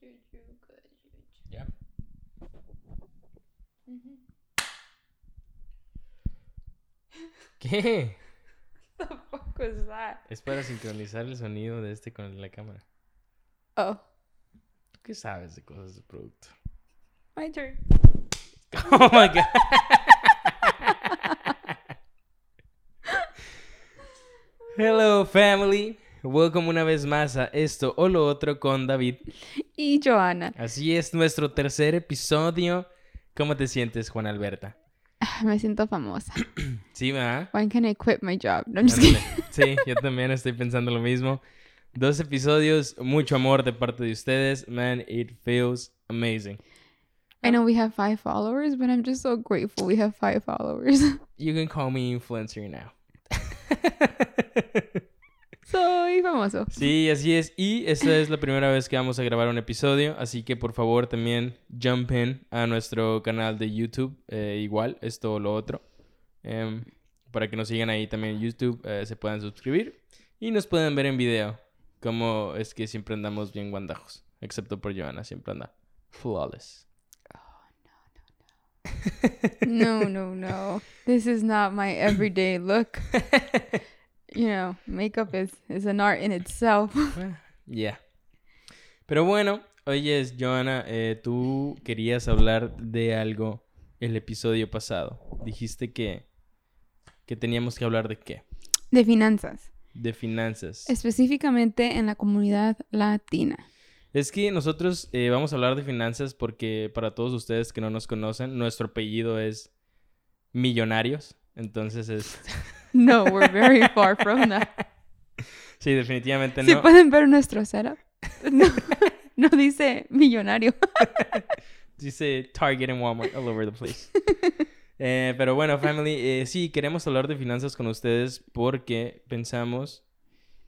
choo, choo, good, choo, choo. ¿Ya? Mhm. ¿Qué? The fuck was that? Es para sincronizar el sonido de este con el de la cámara. Oh, ¿Tú qué sabes de cosas de producto? my turn. Oh my god. Hello family. Welcome una vez más a esto o lo otro con David. Y Joanna. Así es nuestro tercer episodio. ¿Cómo te sientes, Juan Alberta? Me siento famosa. Sí, ¿verdad? When can I quit my job? No. Sí, yo también estoy pensando lo mismo. Dos episodios, mucho amor de parte de ustedes. Man, it feels amazing. I know we have five followers, but I'm just so grateful we have five followers. You can call me influencer now. Soy famoso. Sí, así es. Y esta es la primera vez que vamos a grabar un episodio, así que por favor también jump in a nuestro canal de YouTube, eh, igual, esto o lo otro, Em, para que nos sigan ahí también en YouTube, eh, se puedan suscribir y nos puedan ver en video, como es que siempre andamos bien guandajos, excepto por Joana, siempre anda flawless. No, no, no. This is not my everyday look. You know, makeup is, is an art in itself. Ya. Pero bueno, oyes, Joana, eh, tú querías hablar de algo el episodio pasado. Dijiste que, que teníamos que hablar de qué? De finanzas. De finanzas. Específicamente en la comunidad latina. Es que nosotros eh, vamos a hablar de finanzas porque para todos ustedes que no nos conocen, nuestro apellido es Millonarios. Entonces es... No, we're very far from that. Sí, definitivamente Si no. pueden ver nuestro setup. No, no dice millonario. Dice Target and Walmart all over the place. Eh, pero bueno, family, eh, sí, queremos hablar de finanzas con ustedes porque pensamos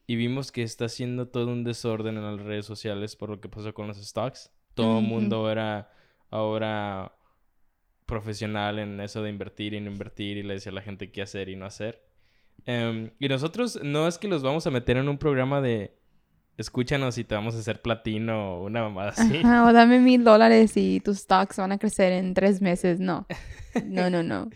y vimos que está haciendo todo un desorden en las redes sociales por lo que pasó con los stocks. Todo el mundo era ahora profesional en eso de invertir y no invertir y le decía a la gente qué hacer y no hacer. Em, y nosotros no es que los vamos a meter en un programa de escúchanos y te vamos a hacer platino o una mamada así. Ajá, o dame mil dólares y tus stocks van a crecer en tres meses. No. No, no, no.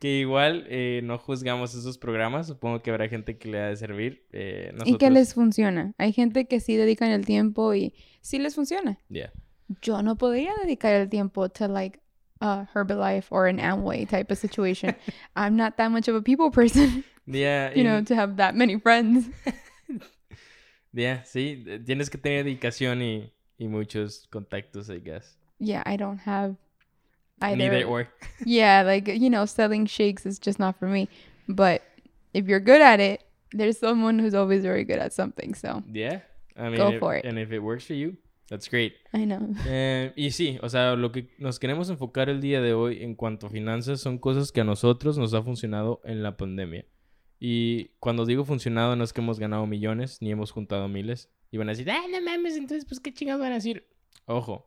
Que igual eh, no juzgamos esos programas. Supongo que habrá gente que le ha de servir. Eh, Y nosotros... que les funciona. Hay gente que sí dedican el tiempo y sí les funciona. Yeah. Yo no podría dedicar el tiempo to like a Herbalife or an Amway type of situation. I'm not that much of a people person, Yeah, you know, to have that many friends. yeah, sí. Tienes que tener dedicación y, y muchos contactos, I guess. Yeah, I don't have either. Neither or. Yeah, like, you know, selling shakes is just not for me. But if you're good at it, there's someone who's always very good at something. So Yeah. I mean, Go if- for it. And if it works for you, that's great. I know. Eh, y sí, o sea, lo que nos queremos enfocar el día de hoy en cuanto a finanzas son cosas que a nosotros nos ha funcionado en la pandemia. Y cuando digo funcionado no es que hemos ganado millones ni hemos juntado miles. Y van a decir, ah, no mames, entonces pues qué chingados van a decir. Ojo,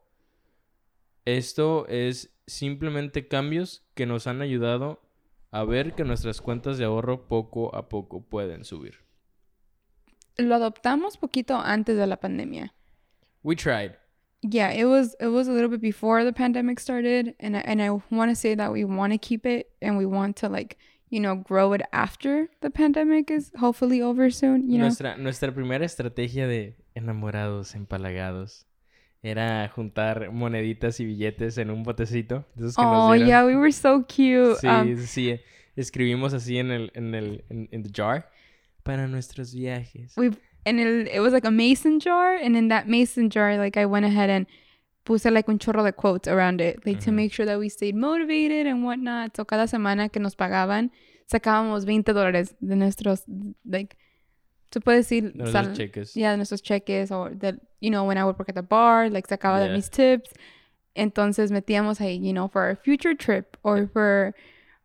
esto es simplemente cambios que nos han ayudado a ver que nuestras cuentas de ahorro poco a poco pueden subir. Lo adoptamos poquito antes de la pandemia. We tried. Yeah, it was it was a little bit before the pandemic started and I, and I want to say that we want to keep it and we want to like, you know, grow it after the pandemic is hopefully over soon, you know. Nuestra, nuestra primera estrategia de enamorados, empalagados, era juntar moneditas y billetes en un botecito. que Oh, yeah, we were so cute. Sí, Um, sí, sí. Escribimos así en el, en el, en, in the jar. Para nuestros viajes. we and it, it was like a mason jar and in that mason jar like I went ahead and puse like un chorro de quotes around it like to make sure that we stayed motivated and whatnot. So cada semana que nos pagaban sacábamos 20 dólares de nuestros like se puede decir Nuestros sal- cheques. yeah, de nuestros cheques or that you know when I would work at the bar, like sacaba de Yeah. mis tips. Entonces metíamos ahí, you know, for our future trip or for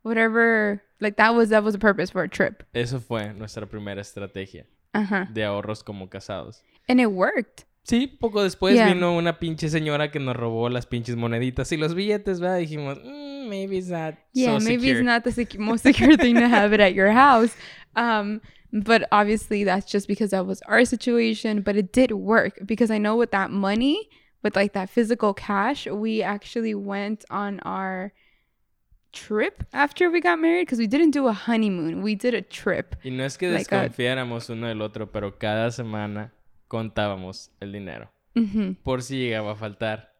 whatever like that was that was the purpose for a trip. Eso fue nuestra primera estrategia Uh-huh. de ahorros como casados. And it worked. Sí, poco después Yeah. vino una pinche señora que nos robó las pinches moneditas y los billetes, ¿verdad? Dijimos, "Mm, maybe it's not Yeah, so maybe secure." it's not the sec- most secure thing to have it at your house. Um, but obviously that's just because that was our situation. But it did work because I know with that money with like that physical cash, we actually went on our trip after we got married because we didn't do a honeymoon. We did a trip. Y no es que Like a- desconfiáramos uno del otro, pero cada semana contábamos el dinero. hmm Por si llegaba a faltar.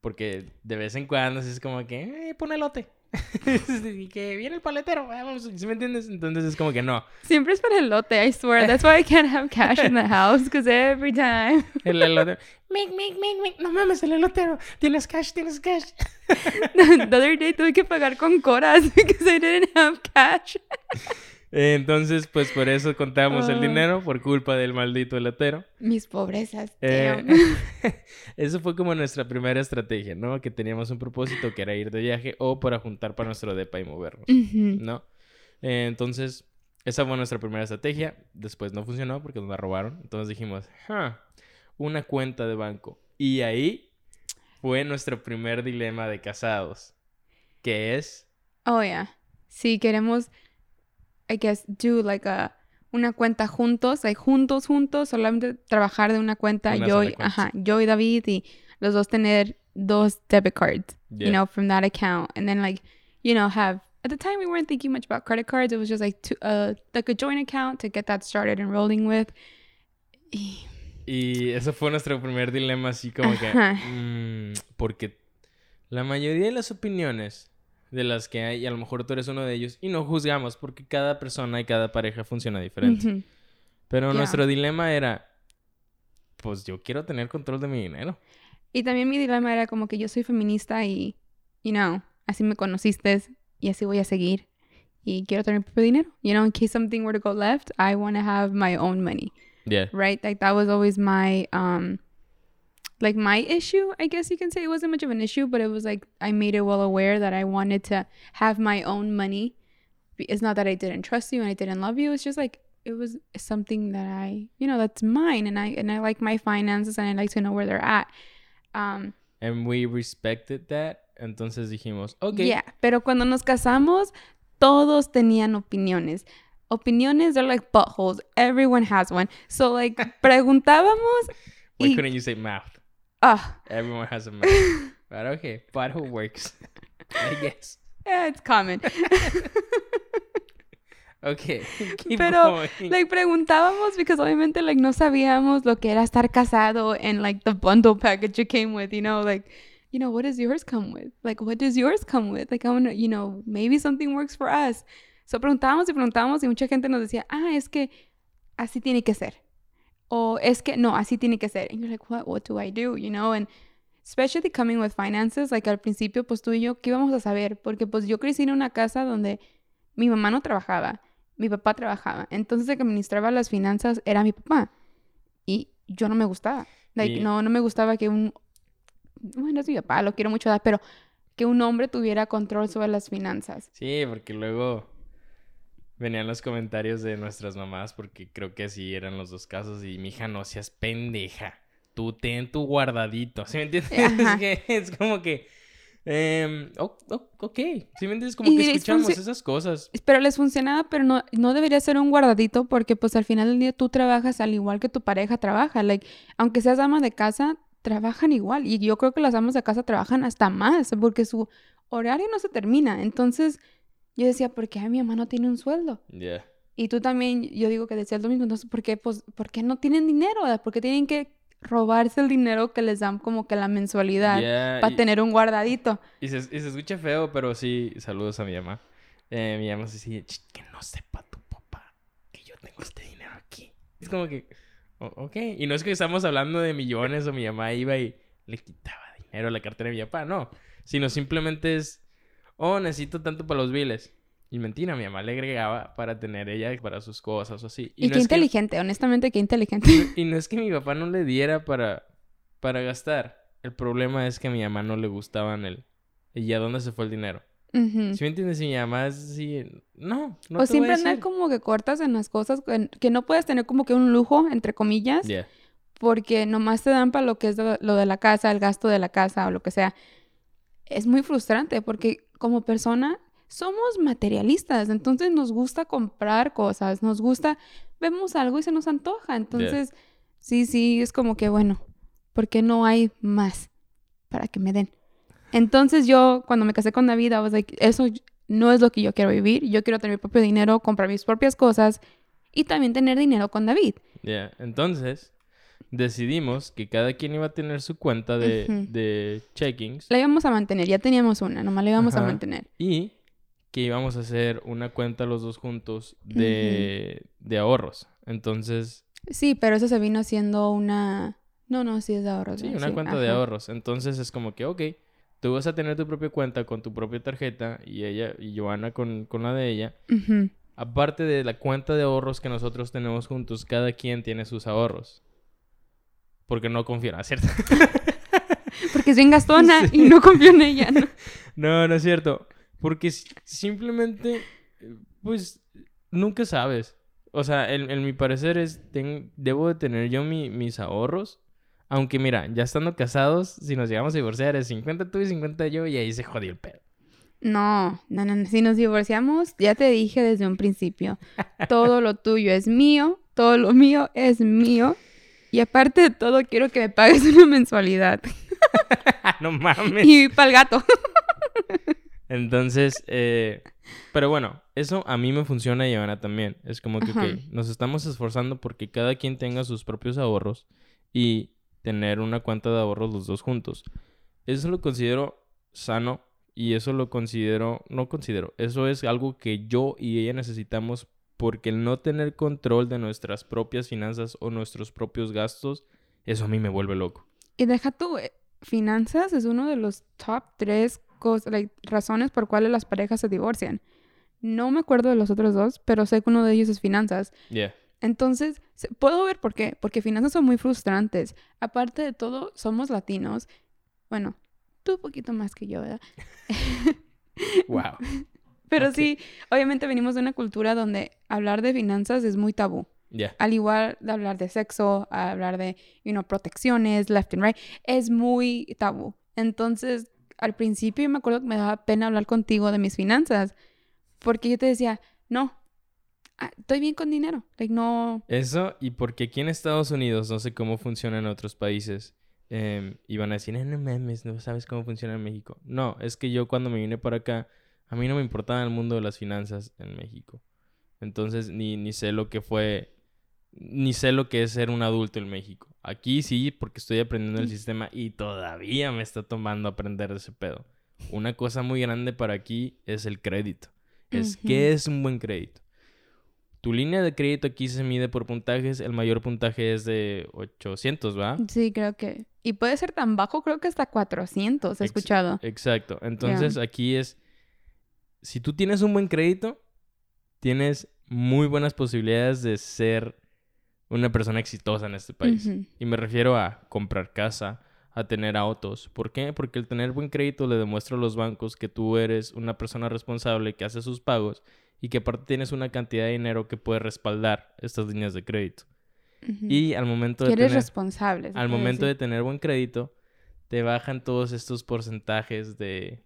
Porque de vez en cuando es como que, eh, pon elote. y que viene el paletero. Vamos, ¿sí me entiendes? Entonces es como que no. Siempre es para el lote, I swear. That's why I can't have cash in the house because every time. El elote. Mic, mic, mic, mic. No mames, el elotero. Tienes cash, tienes cash. the other day tuve que pagar con coras because I didn't have cash. Entonces, pues por eso contamos el Ah. dinero, por culpa del maldito elotero. Mis pobrezas. Eh, eso fue como nuestra primera estrategia, ¿no? Que teníamos un propósito que era ir de viaje o para juntar para nuestro depa y movernos. ¿no? Eh, entonces, esa fue nuestra primera estrategia. Después no funcionó porque nos la robaron. Entonces dijimos, "Ah, una cuenta de banco. Y ahí fue nuestro primer dilema de casados, que es, Oh, yeah. Si queremos, I guess, do like a una cuenta juntos, like juntos, juntos, solamente trabajar de una cuenta, Una yo, y, ajá, yo y David y los dos tener dos debit cards, Yeah. you know, from that account, and then like, you know, have at the time we weren't thinking much about credit cards. It was just like to, uh, like a joint account to get that started and rolling with. Y- Y ese fue nuestro primer dilema, así como que. Mm, porque la mayoría de las opiniones de las que hay, y a lo mejor tú eres uno de ellos, y no juzgamos, porque cada persona y cada pareja funciona diferente. Pero nuestro dilema era: Pues yo quiero tener control de mi dinero. Y también mi dilema era como que yo soy feminista y, you know, así me conociste y así voy a seguir. Y quiero tener mi propio dinero. You know, in case something were to go left, I want to have my own money, Yeah. right? Like that was always my, um, like my issue, I guess you can say. It wasn't much of an issue, but it was like I made it well aware that I wanted to have my own money. It's not that I didn't trust you and I didn't love you. It's just like it was something that I, you know, that's mine, and I and I like my finances and I like to know where they're at. Um, And we respected that. Entonces dijimos: Ok. Yeah, pero cuando nos casamos, todos tenían opiniones. Opiniones, they're like buttholes. Everyone has one. So, like, preguntábamos Why couldn't you say mouth? Ah, Everyone has a mouth. but okay, butthole works. I guess. yeah, it's common. Okay. keep Pero, going. like, preguntábamos because obviamente, like, no sabíamos lo que era estar casado and, like, the bundle package you came with, you know, like, you know, what does yours come with? Like, what does yours come with? Like, I want to, you know, maybe something works for us. So, preguntábamos y preguntábamos y mucha gente nos decía, ah, es que así tiene que ser. O es que, no, así tiene que ser. And you're like, what, what do I do? You know, and especially coming with finances, like, al principio, pues, tú y yo, ¿qué íbamos a saber? Porque, pues, yo crecí en una casa donde mi mamá no trabajaba mi papá trabajaba. Entonces el que administraba las finanzas era mi papá. Y yo no me gustaba. Like, Y- no, no me gustaba que un... Bueno, es mi papá, lo quiero mucho, pero que un hombre tuviera control sobre las finanzas. Sí, porque luego venían los comentarios de nuestras mamás, porque creo que así eran los dos casos. Y mi hija, no seas pendeja. Tú ten tu guardadito. ¿Sí me entiendes? Es, que, es como que. o- ok. ¿Sí me entiendes? Como Y que es escuchamos esas cosas. Pero les funcionaba, pero no, no debería ser un guardadito porque pues al final del día tú trabajas al igual que tu pareja trabaja. Like, aunque seas ama de casa, trabajan igual. Y yo creo que las amas de casa trabajan hasta más porque su horario no se termina. Entonces yo decía, ¿por qué mi mamá no tiene un sueldo? Y tú también, yo digo que decías lo mismo, entonces, ¿por qué, pues, ¿por qué no tienen dinero? ¿Por qué tienen que robarse el dinero que les dan como que la mensualidad Ya, para tener un guardadito? Y se, y se escucha feo, pero sí, saludos a mi mamá. Eh, mi mamá se "Ch, que no sepa tu papá que yo tengo este dinero aquí. Es como que, o- ok. Y no es que estamos hablando de millones o mi mamá iba y le quitaba dinero a la cartera de mi papá, no. Sino simplemente es, oh, necesito tanto para los biles. Y mentira, mi mamá le agregaba para tener ella para sus cosas o así. Y, no qué que- inteligente, honestamente, qué inteligente. y no es que mi papá no le diera para, para gastar. El problema es que a mi mamá no le gustaban el... ¿Y a dónde se fue el dinero? ¿Sí me entiendes? Y mi mamá es así... No, no te voy o a siempre andar como que cortas en las cosas, que, no puedes tener como que un lujo, entre comillas, Ya. porque nomás te dan para lo que es lo de la casa, el gasto de la casa o lo que sea. Es muy frustrante porque como persona somos materialistas, entonces nos gusta comprar cosas, nos gusta, vemos algo y se nos antoja, entonces sí, sí, es como que bueno, ¿por qué no hay más para que me den? Entonces yo, cuando me casé con David, I was like, eso no es lo que yo quiero vivir. Yo quiero tener mi propio dinero, comprar mis propias cosas y también tener dinero con David. Ya, entonces decidimos que cada quien iba a tener su cuenta de, de checkings La íbamos a mantener, ya teníamos una, nomás la íbamos a mantener. y que íbamos a hacer una cuenta los dos juntos de, de ahorros. Entonces, Sí, pero eso se vino haciendo una... No, no, sí es de ahorros. sí, una cuenta de ahorros. Entonces es como que, ok, tú vas a tener tu propia cuenta con tu propia tarjeta y ella y Joana con, con la de ella. Aparte de la cuenta de ahorros que nosotros tenemos juntos, cada quien tiene sus ahorros. Porque no confío, ¿no? ¿cierto? Porque es bien gastona Sí. y no confío en ella, ¿no? No, no es cierto. Porque si- simplemente, pues, nunca sabes. O sea, en, en mi parecer es, ten- debo de tener yo mi- mis ahorros. Aunque mira, ya estando casados, si nos llegamos a divorciar es 50 tú y 50 yo y ahí se jodió el pedo. No, no, no, no. Si nos divorciamos, ya te dije desde un principio, todo lo tuyo es mío, todo lo mío es mío. Y aparte de todo, quiero que me pagues una mensualidad. no mames. Y para el gato. Entonces, eh, pero bueno, eso a mí me funciona y a Ana también. Es como que, ok, nos estamos esforzando porque cada quien tenga sus propios ahorros y tener una cuenta de ahorros los dos juntos. Eso lo considero sano y eso lo considero, no considero, eso es algo que yo y ella necesitamos porque el no tener control de nuestras propias finanzas o nuestros propios gastos, eso a mí me vuelve loco. Y deja tú, eh, finanzas es uno de los top tres like, razones por cuales las parejas se divorcian. No me acuerdo de los otros dos, pero sé que uno de ellos es finanzas. Yeah. Entonces, puedo ver por qué. Porque finanzas son muy frustrantes. Aparte de todo, somos latinos. Bueno, tú un poquito más que yo, ¿verdad? Wow. Pero Ok. sí, obviamente venimos de una cultura donde hablar de finanzas es muy tabú. Yeah. Al igual de hablar de sexo, hablar de, you know, protecciones, left and right, es muy tabú. Entonces, al principio me acuerdo que me daba pena hablar contigo de mis finanzas. Porque yo te decía, no, ah, estoy bien con dinero. Like, no, Eso, y porque aquí en Estados Unidos, no sé cómo funciona en otros países, eh, y van a decir, "Eh, no mames, no sabes cómo funciona en México. No, es que yo cuando me vine para acá, a mí no me importaba el mundo de las finanzas en México. Entonces, ni, ni sé lo que fue, ni sé lo que es ser un adulto en México. Aquí sí, porque estoy aprendiendo el Mm. sistema y todavía me está tomando aprender ese pedo. Una cosa muy grande para aquí es el crédito. Es qué es un buen crédito. Tu línea de crédito aquí se mide por puntajes. El mayor puntaje es de 800, ¿va? Sí, creo que. Y puede ser tan bajo, creo que hasta 400, he Ex- escuchado. Exacto. Entonces aquí es, si tú tienes un buen crédito, tienes muy buenas posibilidades de ser una persona exitosa en este país. Y me refiero a comprar casa, a tener autos. ¿Por qué? Porque el tener buen crédito le demuestra a los bancos que tú eres una persona responsable que hace sus pagos y que aparte tienes una cantidad de dinero que puede respaldar estas líneas de crédito. Y al momento de eres tener, responsable. al momento de tener buen crédito, te bajan todos estos porcentajes de,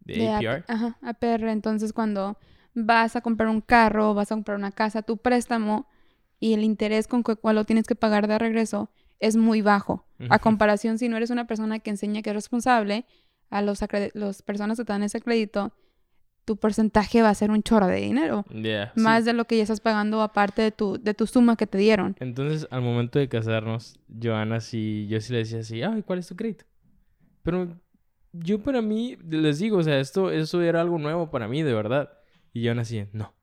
de, De AP APR. Ajá, APR. Entonces, cuando vas a comprar un carro, vas a comprar una casa, tu préstamo y el interés con el cual lo tienes que pagar de regreso es muy bajo. A comparación, si no eres una persona que enseña que es responsable, a los las personas que te dan ese crédito, tu porcentaje va a ser un chorro de dinero. Yeah, sí. Más de lo que ya estás pagando aparte de tu, de tu suma que te dieron. Entonces, al momento de casarnos, Joana sí, yo sí le decía así, ay, ¿cuál es tu crédito? Pero yo para mí, les digo, o sea, esto, eso era algo nuevo para mí, de verdad. Y Joana así, no.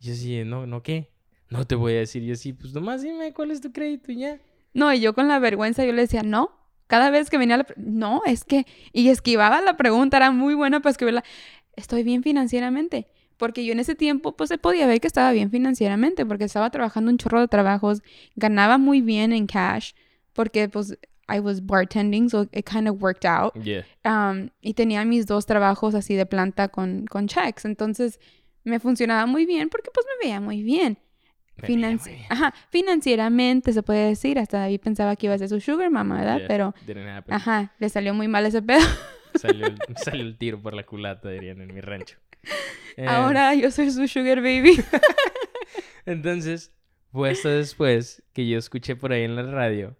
Yo así, no, ¿no qué? No te voy a decir. Yo así, pues nomás dime cuál es tu crédito y ya. No, y yo con la vergüenza yo le decía, no. Cada vez que venía la... No, es que... Y esquivaba la pregunta, era muy buena para escribirla. Estoy bien financieramente. Porque yo en ese tiempo, pues se podía ver que estaba bien financieramente, porque estaba trabajando un chorro de trabajos, ganaba muy bien en cash, porque pues I was bartending, so it kind of worked out. Yeah. Um, y tenía mis dos trabajos así de planta con, con checks. Entonces me funcionaba muy bien porque pues me veía muy bien. Financi-. Ajá, financieramente se puede decir. Hasta David pensaba que iba a ser su sugar mama, ¿verdad? Yeah, Pero, ajá, le salió muy mal ese pedo. Salió, el, salió el tiro por la culata, dirían en mi rancho. Eh, Ahora yo soy su sugar baby. Entonces, fue hasta después que yo escuché por ahí en la radio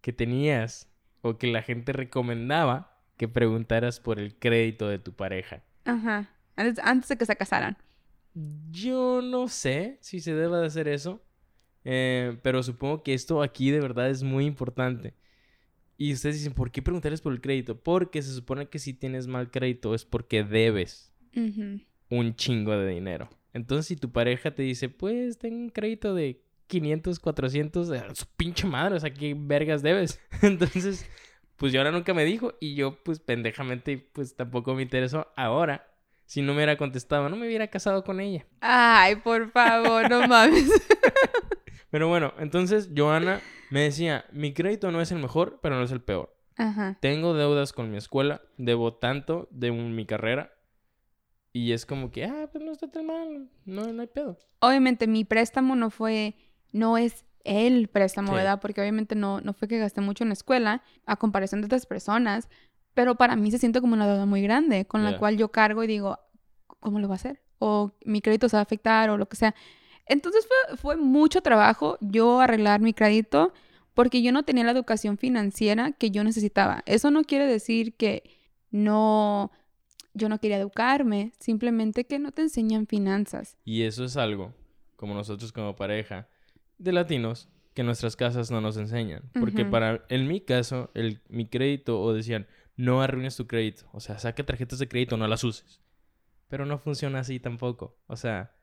que tenías o que la gente recomendaba que preguntaras por el crédito de tu pareja. Ajá. Antes, antes de que se casaran. Yo no sé si se debe de hacer eso, eh, pero supongo que esto aquí de verdad es muy importante. Y ustedes dicen, ¿por qué preguntarles por el crédito? Porque se supone que si tienes mal crédito es porque debes un chingo de dinero. Entonces, si tu pareja te dice, pues tengo un crédito de 500, 400, eh, su pinche madre, o sea, ¿qué vergas debes? Entonces, pues yo ahora nunca me dijo y yo, pues pendejamente, pues tampoco me interesó. Ahora, si no me hubiera contestado, no me hubiera casado con ella. Ay, por favor, no mames. Pero bueno, entonces Joana me decía, mi crédito no es el mejor, pero no es el peor. Ajá. Tengo deudas con mi escuela, debo tanto de mi carrera. Y es como que, ah, pues no está tan mal, no, no hay pedo. Obviamente mi préstamo no fue, no es el préstamo, Sí. ¿verdad? Porque obviamente no, no fue que gasté mucho en la escuela a comparación de otras personas, pero para mí se siente como una deuda muy grande con la cual yo cargo y digo, ¿cómo lo va a hacer? O mi crédito se va a afectar o lo que sea. Entonces fue, fue mucho trabajo yo arreglar mi crédito porque yo no tenía la educación financiera que yo necesitaba. Eso no quiere decir que no, yo no quería educarme, simplemente que no te enseñan finanzas. Y eso es algo, como nosotros como pareja de latinos, que nuestras casas no nos enseñan. Porque para, en mi caso, el, mi crédito, o decían, no arruines tu crédito. O sea, saca tarjetas de crédito, no las uses. Pero no funciona así tampoco. O sea,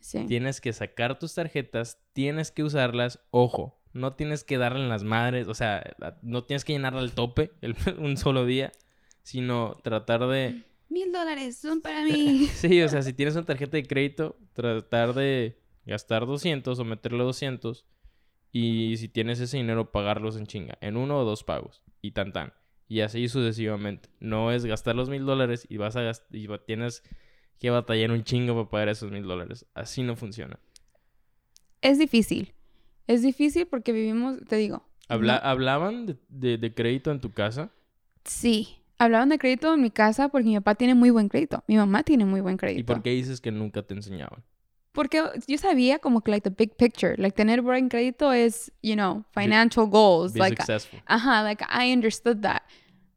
Sí. tienes que sacar tus tarjetas, tienes que usarlas, ojo, no tienes que darle en las madres, o sea, no tienes que llenarla al tope el- un solo día, sino tratar de... Mil dólares son para mí. Sí, o sea, si tienes una tarjeta de crédito, tratar de gastar 200 o meterle 200 y si tienes ese dinero, pagarlos en chinga, en uno o dos pagos y tan tan. Y así sucesivamente. No es gastar los mil dólares y vas a y tienes que batallar un chingo para pagar esos mil dólares. Así no funciona. es difícil. Es difícil porque vivimos, te digo. Habla- no- ¿Hablaban de, de- de crédito en tu casa? sí. Hablaban de crédito en mi casa porque mi papá tiene muy buen crédito. Mi mamá tiene muy buen crédito. ¿Y por qué dices que nunca te enseñaban? Porque yo sabía como que like the big picture, like tener buen crédito es, you know, financial goals, Be like successful. uh-huh, like I understood that.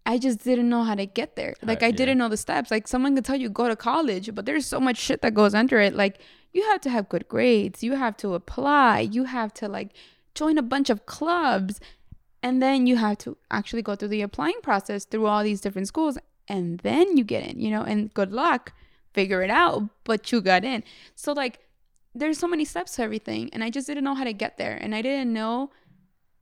I just didn't know how to get there. Like Uh, I yeah. didn't know the steps. Like someone could tell you go to college, but there's so much shit that goes under it. Like you have to have good grades, you have to apply, you have to like join a bunch of clubs, and then you have to actually go through the applying process through all these different schools, and then you get in, you know, and good luck, figure it out, but you got in. So like there's so many steps to everything, and I just didn't know how to get there, and I didn't know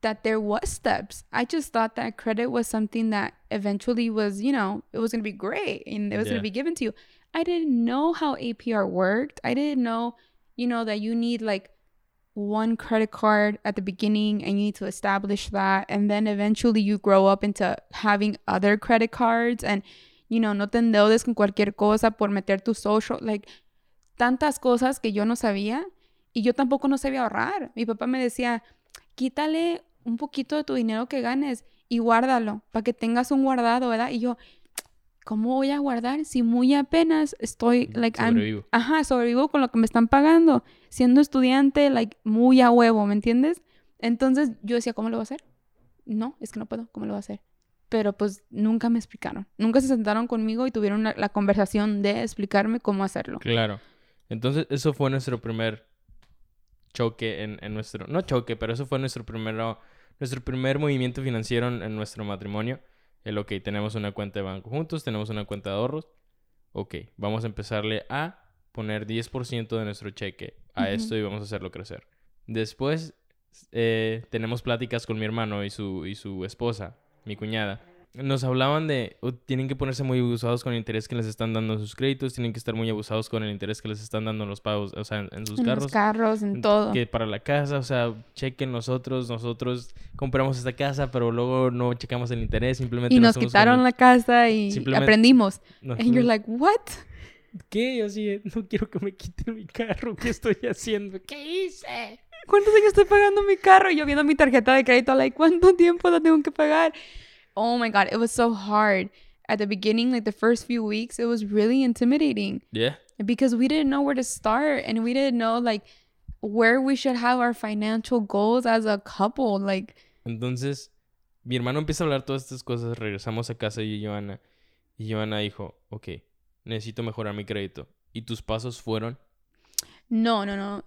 that there was steps. I just thought that credit was something that eventually was, you know, it was going to be great and it was Yeah. going to be given to you. I didn't know how APR worked. I didn't know, you know, that you need like one credit card at the beginning and you need to establish that and then eventually you grow up into having other credit cards and you know, no te endeudes con cualquier cosa por meter tu social, like tantas cosas que yo no sabía y yo tampoco no sabía ahorrar. Mi papá me decía, quítale un poquito de tu dinero que ganes y guárdalo para que tengas un guardado, ¿verdad? Y yo, ¿cómo voy a guardar si muy apenas estoy, like, I'm, Sobrevivo. ajá, sobrevivo con lo que me están pagando, siendo estudiante, like, muy a huevo, ¿me entiendes? Entonces yo decía, ¿cómo lo voy a hacer? No, es que no puedo, ¿cómo lo voy a hacer? Pero pues nunca me explicaron. Nunca se sentaron conmigo y tuvieron la, la conversación de explicarme cómo hacerlo. Claro. Entonces, eso fue nuestro primer choque en, en nuestro... No choque, pero eso fue nuestro primero... Nuestro primer movimiento financiero en, en nuestro matrimonio. El, ok, tenemos una cuenta de banco juntos, tenemos una cuenta de ahorros. Ok, vamos a empezarle a poner 10% de nuestro cheque a esto y vamos a hacerlo crecer. Después, eh, tenemos pláticas con mi hermano y su, y su esposa, mi cuñada. Nos hablaban de, "Oh, tienen que ponerse muy abusados con el interés que les están dando en sus créditos, tienen que estar muy abusados con el interés que les están dando en los pagos, o sea, en, en sus en carros. los carros, en todo. Que para la casa, o sea, chequen nosotros, nosotros compramos esta casa, pero luego no checamos el interés, simplemente Y nos con quitaron la casa y aprendimos. nos And you're fuimos- like, what? ¿Qué? Yo así, no quiero que me quiten mi carro, ¿qué estoy haciendo? ¿Qué hice? ¿Cuántos años estoy pagando mi carro? Y yo viendo mi tarjeta de crédito, like, ¿cuánto tiempo la tengo que pagar? Oh my God, it was so hard. At the beginning, like the first few weeks, it was really intimidating Yeah. because we didn't know where to start and we didn't know, like, where we should have our financial goals as a couple. Like, Entonces, mi hermano empieza a hablar todas estas cosas, regresamos a casa y Joana. Y Joana dijo, ok, necesito mejorar mi crédito. ¿Y tus pasos fueron? No, no, no.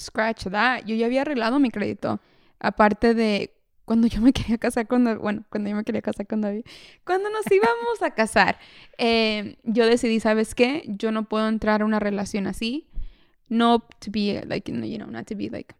Scratch that. Yo ya había arreglado mi crédito. Aparte de cuando yo me quería casar con David, bueno, cuando yo me quería casar con David, cuando nos íbamos a casar, eh, yo decidí, ¿sabes qué? Yo no puedo entrar a una relación así. No to be like, you know, not to be like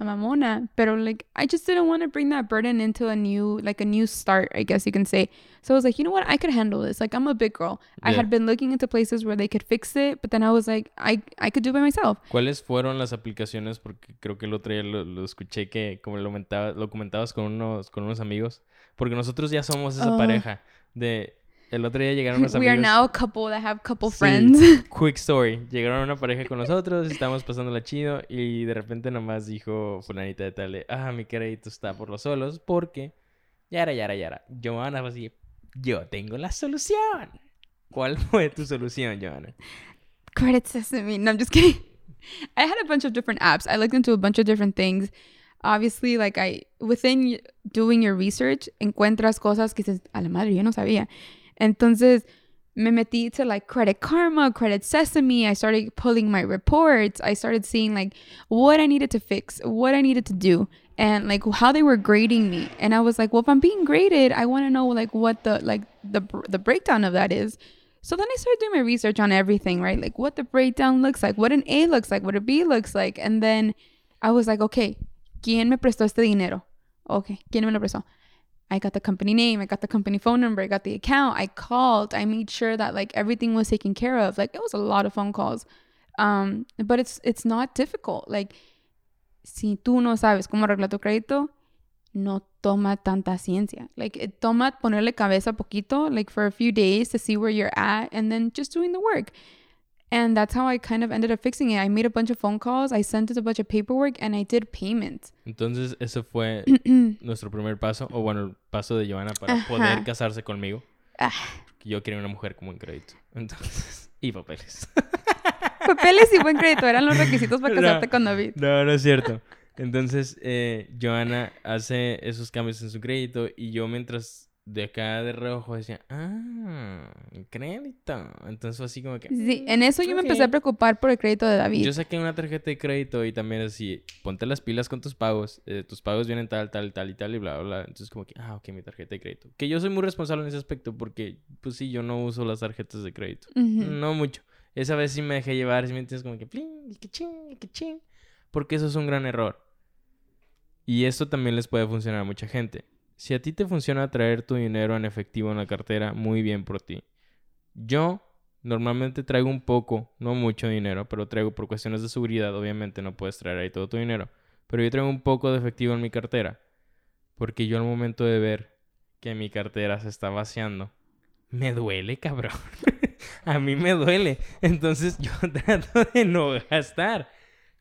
a mamona, pero like I just didn't want to bring that burden into a new like a new start, I guess you can say. So I was like, you know what, I could handle this. Like I'm a big girl. I Yeah. had been looking into places where they could fix it, but then I was like, I I could do it by myself. ¿Cuáles fueron las aplicaciones? Porque creo que el otro día lo, lo escuché que como lo, comentaba- lo comentabas con unos, con unos amigos. Porque nosotros ya somos esa Oh. pareja de... El otro día llegaron unos We are amigos... now a couple that have couple Sí. friends. Quick story. Llegaron una pareja con nosotros, estábamos pasándola chido y de repente nomás dijo fulanita de tal, ah, mi crédito está por los solos porque yara, yara, yara. Joana fue así, yo tengo la solución. ¿Cuál fue tu solución, Joana? Credit Sesame. No, I'm just kidding. I had a bunch of different apps. I looked into a bunch of different things. Obviously, like I within doing your research, encuentras cosas que dices, a la madre, yo no sabía. Entonces, me metí to like Credit Karma, Credit Sesame. I started pulling my reports. I started seeing like what I needed to fix, what I needed to do, and like how they were grading me. And I was like, well, if I'm being graded, I want to know like what the like the the breakdown of that is. So then I started doing my research on everything, right? Like what the breakdown looks like, what an A looks like, what a B looks like. And then I was like, okay, ¿quién me prestó este dinero? Okay, ¿quién me lo prestó? I got the company name, I got the company phone number, I got the account, I called, I made sure that like everything was taken care of. Like it was a lot of phone calls. Um, but it's it's not difficult. Like si tú no sabes cómo arreglar tu crédito, no toma tanta ciencia. Like, it toma ponerle cabeza poquito, like for a few days to see where you're at and then just doing the work. And that's how I kind of ended up fixing it. I made a bunch of phone calls, I sent it a bunch of paperwork, and I did payments. Entonces, ese fue nuestro primer paso, o bueno, el paso de Joana para Ajá. poder casarse conmigo. Ah. Porque yo quería una mujer con buen crédito. Entonces, y papeles. Papeles y buen crédito eran los requisitos para No. casarte con David. No, no es cierto. Entonces, eh, Joana hace esos cambios en su crédito y yo mientras de acá de reojo decía, ah, crédito. Entonces así como que... Sí, en eso yo me empecé a preocupar por el crédito de David. Yo saqué una tarjeta de crédito y también así, ponte las pilas con tus pagos. eh, tus pagos vienen tal, tal, tal y tal y bla, bla, bla. Entonces como que, ah, ok, mi tarjeta de crédito. Que yo soy muy responsable en ese aspecto porque, pues sí, yo no uso las tarjetas de crédito. Ujú. No mucho. Esa vez sí me dejé llevar, si me entiendes, como que, plin, y que ching, y que ching. Porque eso es un gran error. Y esto también les puede funcionar a mucha gente. Si a ti te funciona traer tu dinero en efectivo en la cartera, muy bien por ti. Yo normalmente traigo un poco, no mucho dinero, pero traigo por cuestiones de seguridad, obviamente no puedes traer ahí todo tu dinero. Pero yo traigo un poco de efectivo en mi cartera. Porque yo al momento de ver que mi cartera se está vaciando, me duele, cabrón. a mí me duele. Entonces yo trato de no gastar.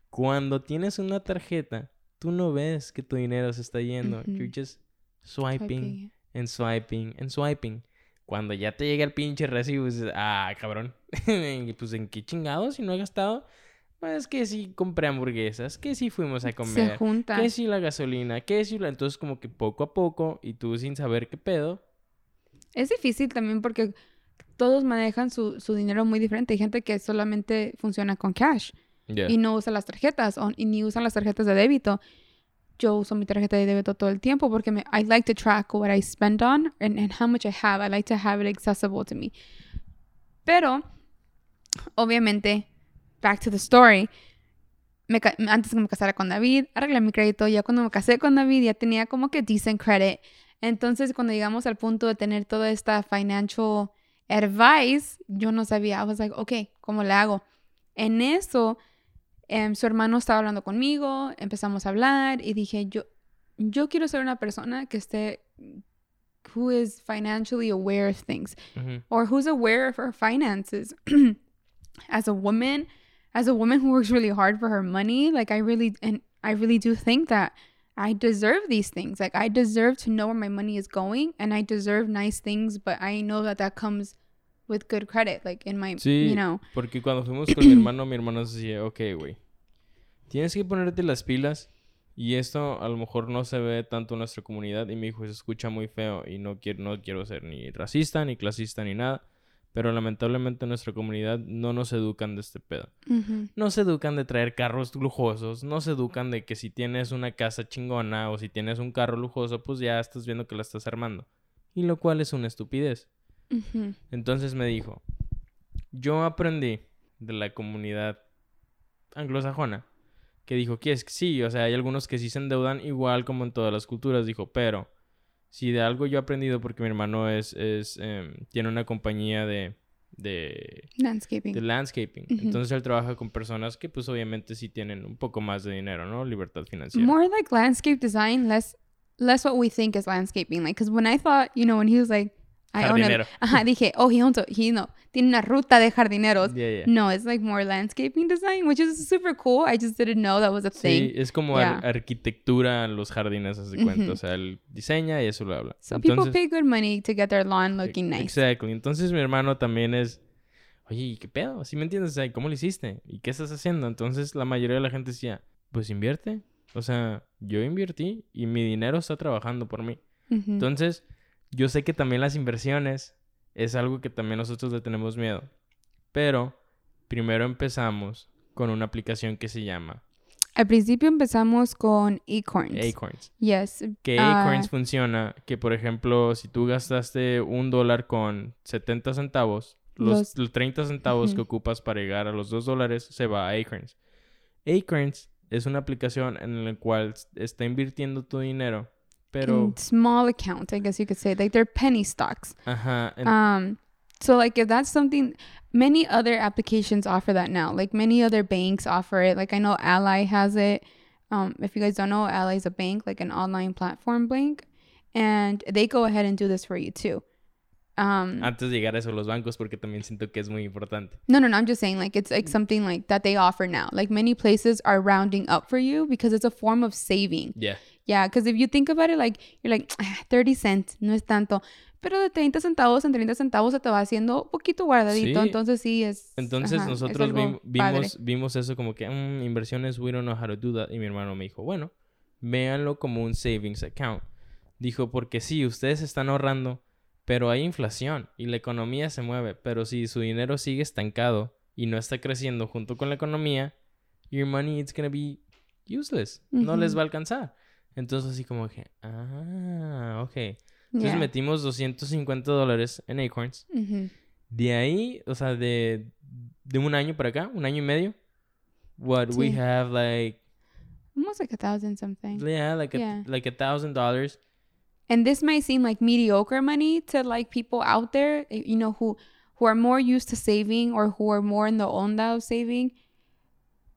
Cuando tienes una tarjeta, tú no ves que tu dinero se está yendo. You're just swiping en swiping, en swiping. Cuando ya te llega el pinche recibo, dices, ah, cabrón. Pues en qué chingados si no he gastado. Pues que sí compré hamburguesas, que sí fuimos a Se comer, junta. que sí la gasolina, que sí la... Entonces como que poco a poco y tú sin saber qué pedo. Es difícil también porque todos manejan su, su dinero muy diferente. Hay gente que solamente funciona con cash Ya. y no usa las tarjetas o, y ni usan las tarjetas de débito. Yo uso mi tarjeta de débito todo el tiempo porque me, I like to track what I spend on and, and how much I have. I like to have it accessible to me. Pero, obviamente, back to the story. Me antes que me casara con David, arreglé mi crédito. Ya cuando me casé con David, ya tenía como que decent credit. Entonces, cuando llegamos al punto de tener toda esta financial advice, yo no sabía. I was like, ok, ¿cómo le hago? En eso, em, su hermano estaba hablando conmigo, empezamos a hablar y dije, yo, yo quiero ser una persona que esté, who is financially aware of things Ujú. or who's aware of her finances. as a woman, as a woman who works really hard for her money, like I really and I really do think that I deserve these things. Like I deserve to know where my money is going and I deserve nice things, but I know that that comes with good credit like in my, Sí, you know. porque cuando fuimos con mi hermano, mi hermano decía, ok, güey, tienes que ponerte las pilas Y esto a lo mejor no se ve tanto en nuestra comunidad y me dijo, se escucha muy feo y no quiero, no quiero ser ni racista, ni clasista, ni nada. Pero lamentablemente en nuestra comunidad no nos educan de este pedo. No se educan de traer carros lujosos, no se educan de que si tienes una casa chingona o si tienes un carro lujoso, pues ya estás viendo que la estás armando. Y lo cual es una estupidez. Entonces me dijo, yo aprendí de la comunidad anglosajona que dijo que es que sí, o sea, hay algunos que sí se endeudan igual como en todas las culturas, dijo, pero si de algo yo he aprendido porque mi hermano es, es em, tiene una compañía de, de, Landscaping. de landscaping, entonces él trabaja con personas que pues obviamente sí tienen un poco más de dinero, ¿no? Libertad financiera. More like landscape design, less less what we think is landscaping. Like, because when I thought, you know, when he was like, I own a, Jardinero. ajá, dije, oh, he owns a, he no, tiene una ruta de jardineros. Yeah, yeah. No, it's like more landscaping design, which is super cool. I just didn't know that was a Sí, thing. es como ar- Yeah. arquitectura en los jardines, de cuenta. Ujú. O sea, él diseña y eso lo habla. So people Entonces- pay good money to get their lawn looking nice. Exactly. Entonces mi hermano también es, oye, ¿y qué pedo? ¿Sí me entiendes? O sea, ¿cómo lo hiciste? ¿Y qué estás haciendo? Entonces la mayoría de la gente decía, pues invierte. O sea, yo invertí y mi dinero está trabajando por mí. Ujú. Entonces, yo sé que también las inversiones es algo que también nosotros le tenemos miedo. Pero primero empezamos con una aplicación que se llama Al principio empezamos con Acorns. Acorns. Yes. Que ah, Acorns funciona que, por ejemplo, si tú gastaste un dólar con 70 centavos, los, Los- los 30 centavos que ocupas para llegar a los 2 dólares se va a Acorns. Acorns es una aplicación en la cual está invirtiendo tu dinero, pero... in small account, I guess you could say. Like they're penny stocks. En- Um, so like if that's something, many other applications offer that now. Like many other banks offer it. Like I know Ally has it. Um, if you guys don't know, Ally is a bank, like an online platform bank, and they go ahead and do this for you too. Um, antes de llegar a eso, los bancos, porque también siento que es muy importante. no, no, no. I'm just saying like it's like something like that they offer now. Like many places are rounding up for you because it's a form of saving. Ya. Yeah, because if you think about it, like, you're like, "Ah, 30 cents, no es tanto. Pero de 30 centavos en 30 centavos se te va haciendo poquito guardadito. Sí. Entonces sí es. Entonces ajá, nosotros vimos, vimos eso como que "Mm, inversiones, we don't know how to do that. Y mi hermano me dijo, bueno, véanlo como un savings account. Dijo, porque sí, ustedes están ahorrando, pero hay inflación y la economía se mueve. Pero si su dinero sigue estancado y no está creciendo junto con la economía, your money it's gonna be useless. No les va a alcanzar. Entonces así como que, ah, ok. Entonces Yeah. metimos 250 dólares en Acorns. Ujú. De ahí, o sea, de, de un año para acá, un año y medio, what we Sí. have like, Almost like a thousand something. yeah, like a, Yeah. like a thousand dollars. And this might seem like mediocre money to like people out there, eh, you know, who who are more used to saving or who are more in the onda of saving.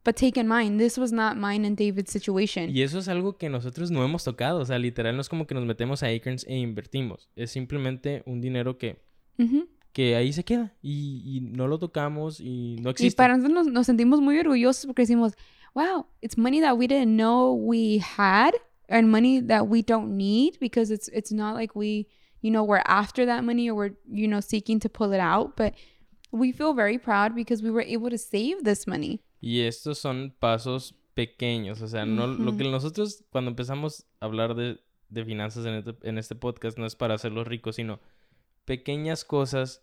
But take in mind, this was not mine and David's situation. Y eso es algo que nosotros no hemos tocado, o sea, literal no es como que nos metemos a Acorns e invertimos, es simplemente un dinero que, Ujú. que ahí se queda y, y no lo tocamos y no existe. Y para nosotros nos, nos sentimos muy orgullosos porque decimos, wow, it's money that we didn't know we had and money that we don't need because it's it's not like we, you know, we're after that money or we're, you know, seeking to pull it out, but we feel very proud because we were able to save this money. Y estos son pasos pequeños, o sea, no, lo que nosotros cuando empezamos a hablar de, de finanzas en este, en este podcast no es para hacerlos ricos, sino pequeñas cosas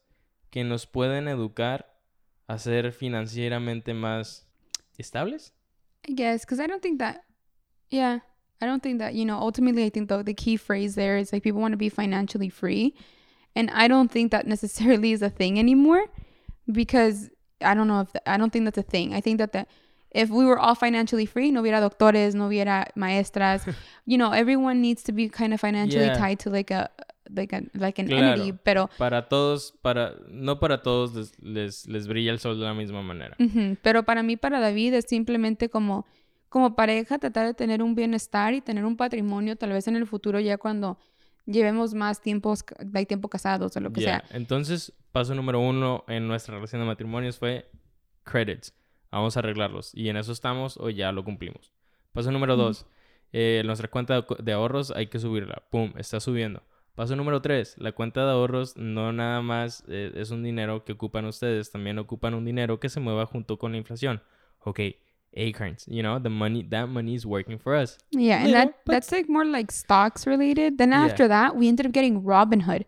que nos pueden educar a ser financieramente más estables. I guess because I don't think that, yeah, I don't think that you know. Ultimately, I think the the key phrase there is like people want to be financially free, and I don't think that necessarily is a thing anymore, because I don't know if I don't think that's a thing. I think that the if we were all financially free, no hubiera doctores, no hubiera maestras, you know, everyone needs to be kind of financially Yeah. tied to like a like a like an Claro. entity, pero Para todos, para no para todos les, les, les brilla el sol de la misma manera. Pero para mí, para David, es simplemente como, como pareja tratar de tener un bienestar y tener un patrimonio, tal vez en el futuro ya cuando llevemos más tiempos, hay tiempo casados o lo que sea. Entonces, paso número uno en nuestra relación de matrimonios fue credits. Vamos a arreglarlos. Y en eso estamos o ya lo cumplimos. Paso número dos. eh, nuestra cuenta de ahorros hay que subirla. Pum, está subiendo. Paso número tres. La cuenta de ahorros no nada más eh, es un dinero que ocupan ustedes. También ocupan un dinero que se mueva junto con la inflación. Ok, acorns. You know, the money that money is working for us. Yeah, and that that's like more like stocks related. Then Yeah. after that, we ended up getting Robinhood.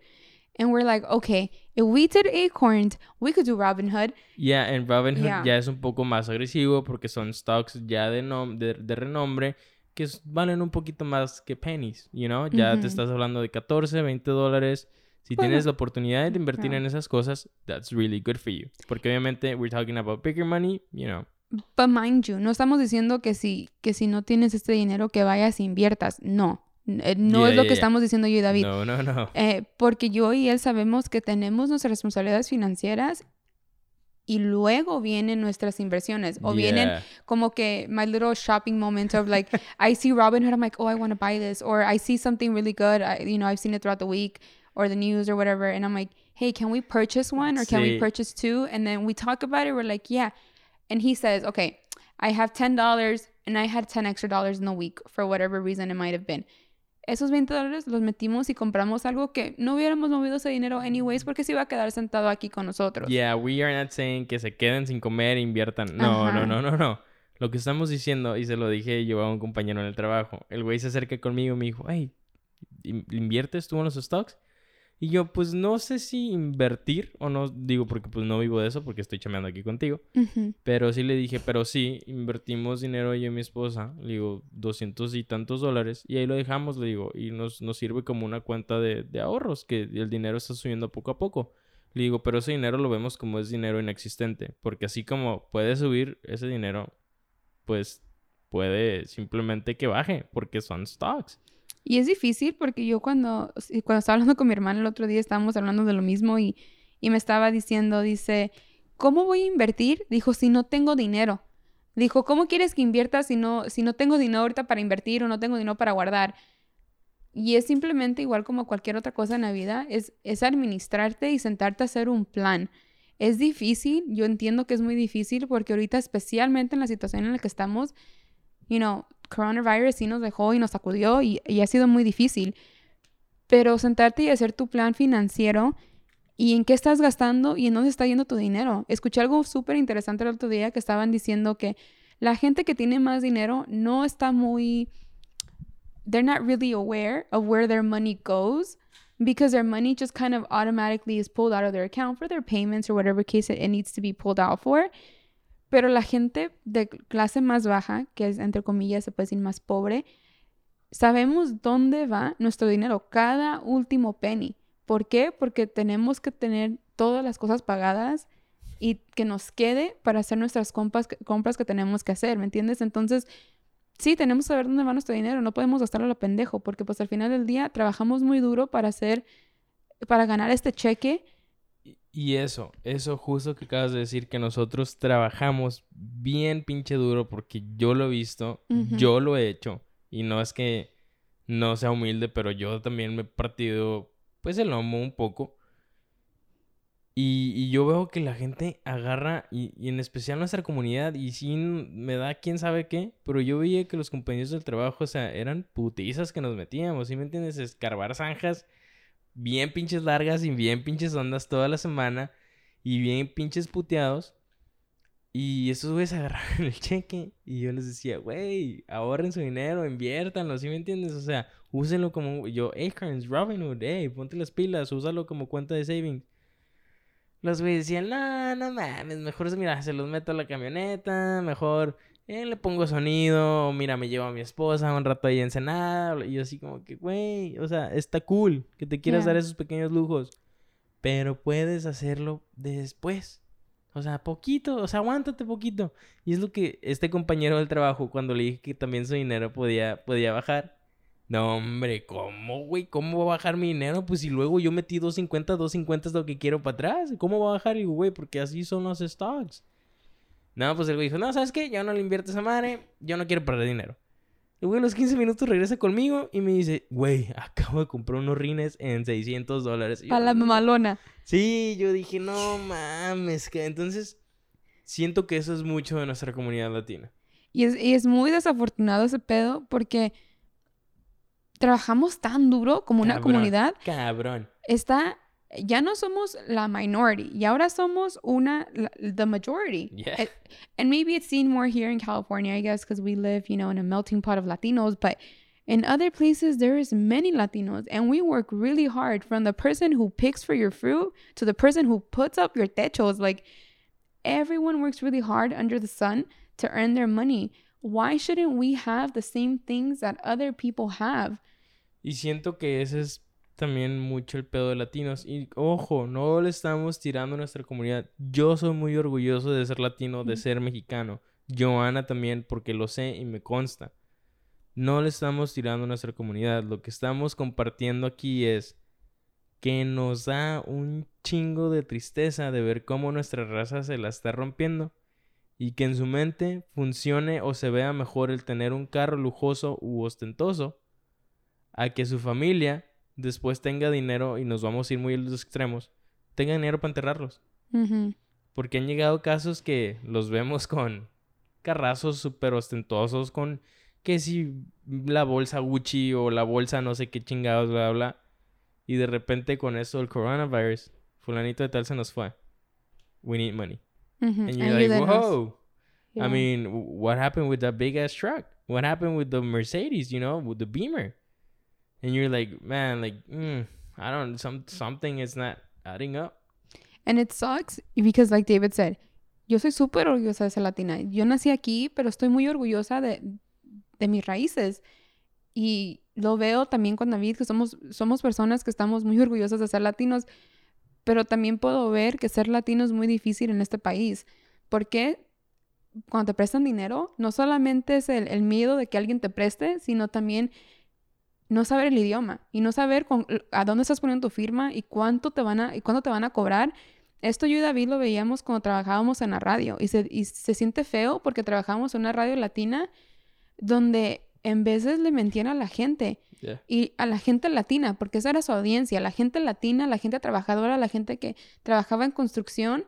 And we're like, okay, if we did Acorns, we could do Robinhood. Yeah, en Robinhood Yeah. ya es un poco más agresivo porque son stocks ya de, nom- de, de renombre que valen un poquito más que pennies, you know? Ya Ujú. te estás hablando de 14, 20 dólares. Si Bueno, tienes la oportunidad de invertir yeah. en esas cosas, that's really good for you. Porque obviamente we're talking about bigger money, you know. But mind you, no estamos diciendo que si, que si no tienes este dinero que vayas e inviertas. No. Eh, No Yeah, es lo yeah, que yeah. estamos diciendo yo y David. No, no, no. Eh, porque yo y él sabemos que tenemos nuestras responsabilidades financieras y luego vienen nuestras inversiones o vienen como que my little shopping moment of like I see Robinhood I'm like oh I want to buy this or I see something really good I, you know I've seen it throughout the week or the news or whatever and I'm like hey can we purchase one or can we purchase two and then we talk about it we're like yeah and he says okay I have ten dollars and I had ten extra dollars in the week for whatever reason it might have been esos 20 dólares los metimos y compramos algo que no hubiéramos movido ese dinero anyways porque se iba a quedar sentado aquí con nosotros. Yeah, we are not saying que se queden sin comer e inviertan. No, no, Ajá. no, no, no. Lo que estamos diciendo, y se lo dije yo a un compañero en el trabajo, el güey se acerca conmigo y me dijo, hey, ¿in- ¿inviertes tú en los stocks? Y yo, pues no sé si invertir o no, digo porque pues no vivo de eso porque estoy chameando aquí contigo. Pero sí le dije, pero sí, invertimos dinero yo y mi esposa, le digo, doscientos y tantos dólares, y ahí lo dejamos, le digo, y nos, nos sirve como una cuenta de, de ahorros, que el dinero está subiendo poco a poco. Le digo, pero ese dinero lo vemos como es dinero inexistente, porque así como puede subir ese dinero, pues puede simplemente que baje, porque son stocks. Y es difícil porque yo cuando, cuando estaba hablando con mi hermana el otro día estábamos hablando de lo mismo y, y me estaba diciendo, dice, ¿cómo voy a invertir? Dijo, si no tengo dinero. Dijo, ¿cómo quieres que invierta si no, si no tengo dinero ahorita para invertir o no tengo dinero para guardar? Y es simplemente igual como cualquier otra cosa en la vida, es, es administrarte y sentarte a hacer un plan. Es difícil, yo entiendo que es muy difícil porque ahorita especialmente en la situación en la que estamos, you know, coronavirus sí nos dejó y nos sacudió y, ha sido muy difícil. Pero sentarte y hacer tu plan financiero y en qué estás gastando y en dónde está yendo tu dinero. Escuché algo súper interesante el otro día que estaban diciendo que la gente que tiene más dinero no está muy... They're not really aware of where their money goes because their money just kind of automatically is pulled out of their account for their payments or whatever case it needs to be pulled out for. Pero la gente de clase más baja, que es entre comillas se puede decir más pobre, sabemos dónde va nuestro dinero, cada último penny. ¿Por qué? Porque tenemos que tener todas las cosas pagadas y que nos quede para hacer nuestras compras, que tenemos que hacer, ¿me entiendes? Entonces, sí, tenemos que saber dónde va nuestro dinero, no podemos gastarlo a lo pendejo, porque pues al final del día trabajamos muy duro para hacer, para ganar este cheque. Y- eso, eso justo que acabas de decir, que nosotros trabajamos bien pinche duro porque yo lo he visto, yo lo he hecho. Y no es que no sea humilde, pero yo también me he partido pues el lomo un poco. Y, y yo veo que la gente agarra, y, y en especial nuestra comunidad, y sí me da quién sabe qué, pero yo veía que los compañeros del trabajo, o sea, eran putizas que nos metíamos, ¿sí me entiendes? Escarbar zanjas bien pinches largas y bien pinches ondas toda la semana y bien pinches puteados. Y esos güeyes agarraron el cheque y yo les decía, güey, ahorren su dinero, inviértanlo, ¿sí me entiendes? O sea, úsenlo como yo, Acorns, Robinhood, hey, ponte las pilas, úsalo como cuenta de savings. Los güeyes decían, no, no mames, mejor mira, se los meto a la camioneta, mejor eh, le pongo sonido, mira, me llevo a mi esposa un rato ahí en Ensenada. Y yo así como que, güey, o sea, está cool que te quieras Yeah. dar esos pequeños lujos, pero puedes hacerlo después. O sea, poquito, o sea, aguántate poquito. Y es lo que este compañero del trabajo, cuando le dije que también su dinero podía, podía bajar. No, hombre, ¿cómo, güey? ¿Cómo va a bajar mi dinero? Pues si luego yo metí 250, 250 es lo que quiero para atrás. ¿Cómo va a bajar? Y digo, güey, porque así son los stocks. No, pues el güey dijo, no, ¿sabes qué? Yo no le invierto a esa madre, yo no quiero perder dinero. El güey a los 15 minutos regresa conmigo y me dice, güey, acabo de comprar unos rines en 600 dólares. Y yo, A la mamalona. Sí, yo dije, no mames, que entonces siento que eso es mucho de nuestra comunidad latina. Y es, y es muy desafortunado ese pedo porque trabajamos tan duro como una Cabrón. comunidad. Cabrón. Está, ya no somos la minority, y ahora somos una, la- the majority. Yeah. It- and maybe it's seen more here in California, I guess, because we live, you know, in a melting pot of Latinos, but in other places, there is many Latinos, and we work really hard from the person who picks for your fruit to the person who puts up your techos. Like, everyone works really hard under the sun to earn their money. Why shouldn't we have the same things that other people have? Y siento que ese es también mucho el pedo de latinos. Y ojo, no le estamos tirando a nuestra comunidad. Yo soy muy orgulloso de ser latino, de ser mexicano. Joana también, porque lo sé y me consta. No le estamos tirando a nuestra comunidad. Lo que estamos compartiendo aquí es que nos da un chingo de tristeza de ver cómo nuestra raza se la está rompiendo y que en su mente funcione o se vea mejor el tener un carro lujoso u ostentoso a que su familia después tenga dinero y nos vamos a ir muy a los extremos, tenga dinero para enterrarlos. Porque han llegado casos que los vemos con carrazos súper ostentosos, con que si la bolsa Gucci o la bolsa no sé qué chingados, bla, bla. Y de repente con eso el coronavirus, fulanito de tal se nos fue. We need money. And you're like, whoa. Yeah. I mean, what happened with that big ass truck? What happened with the Mercedes, you know, with the Beamer? And you're like, man, like, mm, I don't, some something is not adding up. And it sucks because, like David said, yo soy súper orgullosa de ser latina. Yo nací aquí, pero estoy muy orgullosa de, de mis raíces. Y lo veo también con David, que somos, somos personas que estamos muy orgullosas de ser latinos, pero también puedo ver que ser latino es muy difícil en este país. Porque cuando te prestan dinero, no solamente es el, el miedo de que alguien te preste, sino también no saber el idioma y no saber con- a dónde estás poniendo tu firma y cuánto te van a, y cuánto te van a cobrar. Esto yo y David lo veíamos cuando trabajábamos en la radio y se, y se siente feo porque trabajamos en una radio latina donde en veces le mentían a la gente Yeah. y a la gente latina, porque esa era su audiencia, la gente latina, la gente trabajadora, la gente que trabajaba en construcción,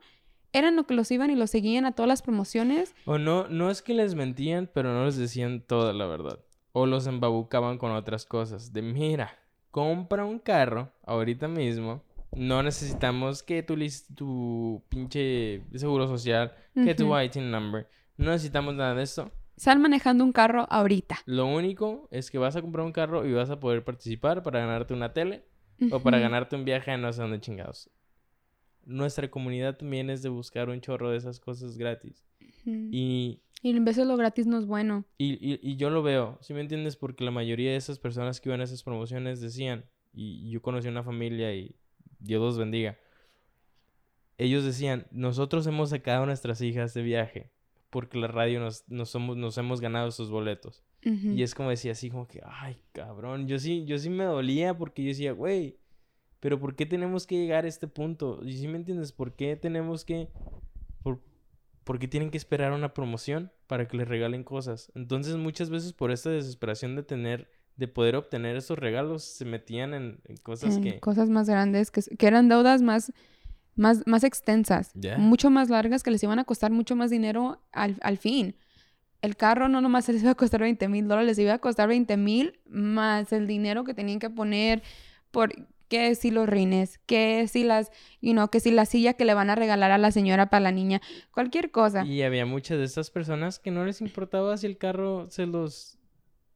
eran lo que los iban y los seguían a todas las promociones. O no, no es que les mentían, pero no les decían toda la verdad. O los embabucaban con otras cosas. De mira, compra un carro ahorita mismo. No necesitamos que tu, tu pinche seguro social, que tu. ITIN number. No necesitamos nada de esto. Están manejando un carro ahorita. Lo único es que vas a comprar un carro y vas a poder participar para ganarte una tele o para ganarte un viaje a no sé dónde chingados. Nuestra comunidad también es de buscar un chorro de esas cosas gratis. Y Y en veces lo gratis no es bueno. Y, y, y yo lo veo, ¿sí me entiendes? Porque la mayoría de esas personas que iban a esas promociones decían, y yo conocí una familia y Dios los bendiga, ellos decían, nosotros hemos sacado a nuestras hijas de viaje porque la radio nos, nos, somos, nos hemos ganado esos boletos. Y es como decía así como que, ay, cabrón, yo sí, yo sí me dolía porque yo decía, güey, pero ¿por qué tenemos que llegar a este punto? ¿Y sí me entiendes? ¿Por qué tenemos que, por qué tienen que esperar una promoción para que les regalen cosas? Entonces muchas veces por esta desesperación de tener, de poder obtener esos regalos, se metían en, en cosas en que... cosas más grandes, que, que eran deudas más, más, más extensas, mucho más largas, que les iban a costar mucho más dinero al, al fin. El carro no nomás les iba a costar 20 mil dólares, les iba a costar 20 mil más el dinero que tenían que poner por que si los rines, que si las, you know, que si la silla que le van a regalar a la señora para la niña, cualquier cosa. Y había muchas de estas personas que no les importaba si el carro se los,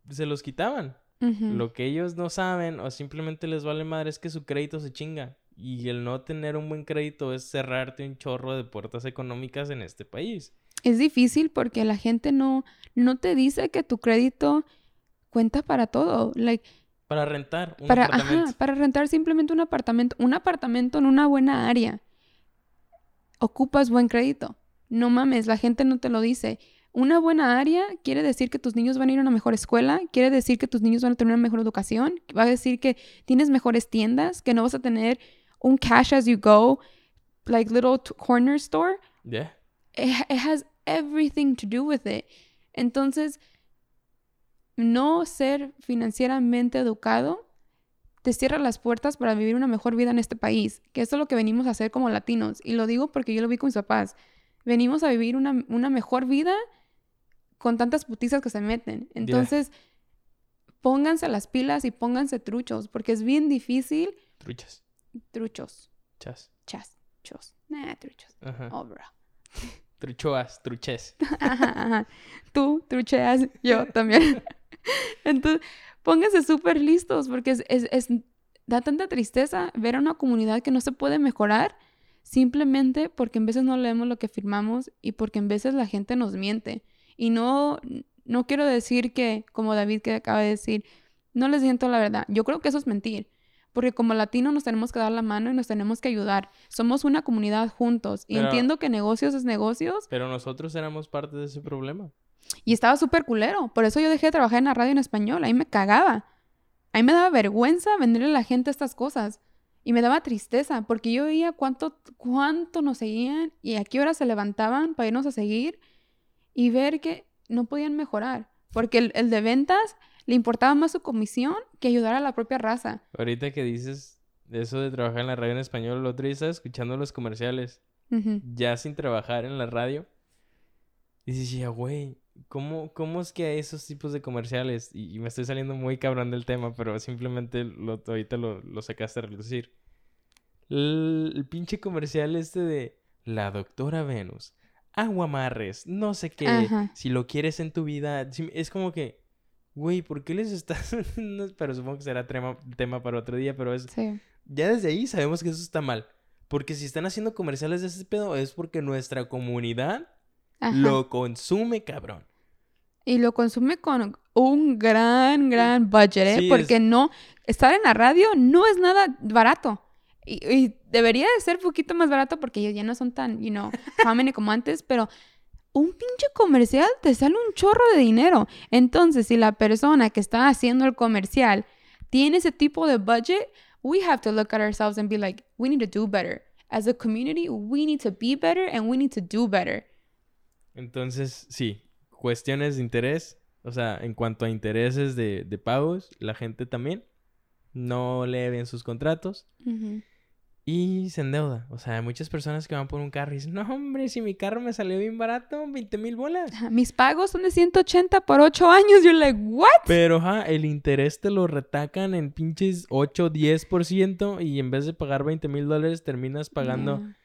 se los quitaban. Lo que ellos no saben o simplemente les vale madre es que su crédito se chinga. Y el no tener un buen crédito es cerrarte un chorro de puertas económicas en este país. Es difícil porque la gente no, no te dice que tu crédito cuenta para todo. Like, Para rentar un para, apartamento. ajá, para rentar simplemente un apartamento, un apartamento en una buena área. Ocupas buen crédito. No mames, la gente no te lo dice. Una buena área quiere decir que tus niños van a ir a una mejor escuela, quiere decir que tus niños van a tener una mejor educación, va a decir que tienes mejores tiendas, que no vas a tener un cash as you go, like little corner store. Yeah. it, it has everything to do with it. Entonces, no ser financieramente educado te cierra las puertas para vivir una mejor vida en este país, que eso es lo que venimos a hacer como latinos. Y lo digo porque yo lo vi con mis papás. Venimos a vivir una, una mejor vida con tantas putizas que se meten. Entonces, pónganse las pilas y pónganse truchos, porque es bien difícil Truchas. truchos. Chas. Chas. Chos. Nah, truchos. Ajá. Oh, bro. Truchoas, truches. Ajá, ajá. Tú trucheas, yo también. Entonces, pónganse súper listos porque es, es, es- da tanta tristeza ver a una comunidad que no se puede mejorar simplemente porque en veces no leemos lo que firmamos y porque en veces la gente nos miente. Y no, no quiero decir que, como David que acaba de decir, no les siento la verdad. Yo creo que eso es mentir. Porque como latinos nos tenemos que dar la mano y nos tenemos que ayudar. Somos una comunidad juntos. Y Pero- entiendo que negocios es negocios, Pero nosotros éramos parte de ese problema. Y estaba súper culero. Por eso yo dejé de trabajar en la radio en español. Ahí me cagaba. Ahí me daba vergüenza venderle a la gente estas cosas. Y me daba tristeza porque yo veía cuánto, cuánto nos seguían y a qué hora se levantaban para irnos a seguir y ver que no podían mejorar. Porque el, el de ventas le importaba más su comisión que ayudar a la propia raza. Ahorita que dices eso de trabajar en la radio en español, el otro día estaba escuchando los comerciales, ya sin trabajar en la radio. Y decía, güey, ¿cómo, ¿cómo es que hay esos tipos de comerciales? Y, y me estoy saliendo muy cabrón del tema, pero simplemente lo, ahorita lo, lo sacaste a relucir. El, el pinche comercial este de la doctora Venus, aguamarres, no sé qué, Ajá. si lo quieres en tu vida, si- es como que, güey, ¿por qué les estás...? Pero supongo que será tema, tema para otro día, pero es Sí. ya desde ahí sabemos que eso está mal. Porque si están haciendo comerciales de ese pedo es porque nuestra comunidad Ajá. lo consume, cabrón. Y lo consume con un gran, gran budget, ¿eh? Sí, Porque es- no, estar en la radio no es nada barato. Y, y debería de ser un poquito más barato porque ellos ya no son tan, you know, prominent como antes, pero un pinche comercial te sale un chorro de dinero. Entonces, si la persona que está haciendo el comercial tiene ese tipo de budget, we have to look at ourselves and be like, we need to do better. As a community, we need to be better and we need to do better. Entonces, sí, cuestiones de interés. O sea, en cuanto a intereses de, de pagos, la gente también no lee bien sus contratos Ujú. y se endeuda. O sea, hay muchas personas que van por un carro y dicen, no, hombre, si mi carro me salió bien barato, 20 mil bolas. Ajá, Mis pagos son de 180 por 8 años. You're like, what? Pero, ajá, el interés te lo retacan en pinches 8, 10% y en vez de pagar 20 mil dólares terminas pagando Yeah.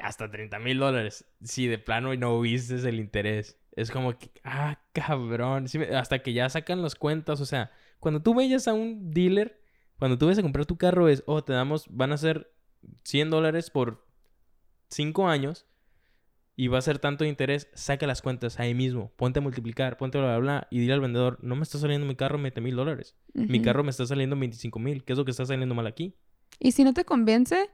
Hasta 30 mil dólares. Si de plano no viste el interés. Es como que, ah, cabrón. Sí me- hasta que ya sacan las cuentas. O sea, cuando tú vayas a un dealer, cuando tú vayas a comprar tu carro es, oh, te damos, van a ser 100 dólares por 5 años. Y va a ser tanto de interés, saca las cuentas ahí mismo. Ponte a multiplicar, ponte bla, bla, bla. Y dile al vendedor, no me está saliendo mi carro 20 mil dólares. Mi carro me está saliendo 25 mil. ¿Qué es lo que está saliendo mal aquí? Y si no te convence,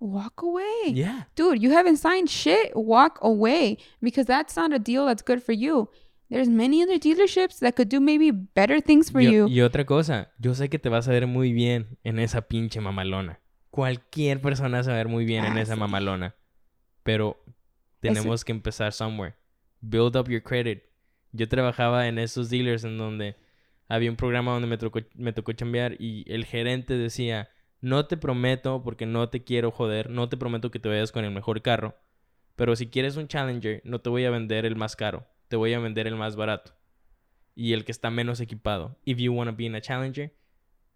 walk away. Yeah. Dude, you haven't signed shit. Walk away because that's not a deal that's good for you. There's many other dealerships that could do maybe better things for y, you. y otra cosa, yo sé que te vas a ver muy bien en esa pinche mamalona. Cualquier persona se va a ver muy bien en Ah, esa sí. mamalona. Pero tenemos que empezar somewhere. Build up your credit. Yo trabajaba en esos dealers en donde había un programa donde me tocó, me tocó chambear y el gerente decía, no te prometo porque no te quiero joder, no te prometo que te vayas con el mejor carro, pero si quieres un Challenger, no te voy a vender el más caro, te voy a vender el más barato y el que está menos equipado. If you want to be in a Challenger,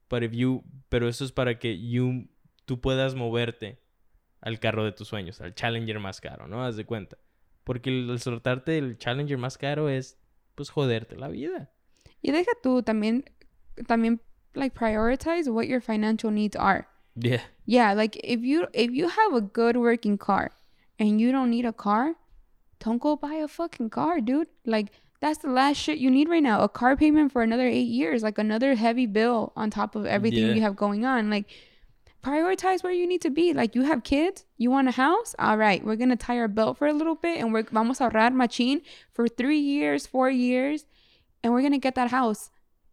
but if you, pero eso es para que you, tú puedas moverte al carro de tus sueños, al Challenger más caro, ¿no? Haz de cuenta. Porque el, soltarte el Challenger más caro es, pues, joderte la vida. Y deja tú también, también like prioritize what your financial needs are. Yeah. Yeah, like if you if you have a good working car and you don't need a car, don't go buy a fucking car, dude. Like that's the last shit you need right now. A car payment for another 8 years, like another heavy bill on top of everything Yeah. you have going on. Like prioritize where you need to be. Like you have kids, you want a house? All right, we're going to tie our belt for a little bit and we're vamos a ahorrar machine for 3 years, 4 years and we're going to get that house.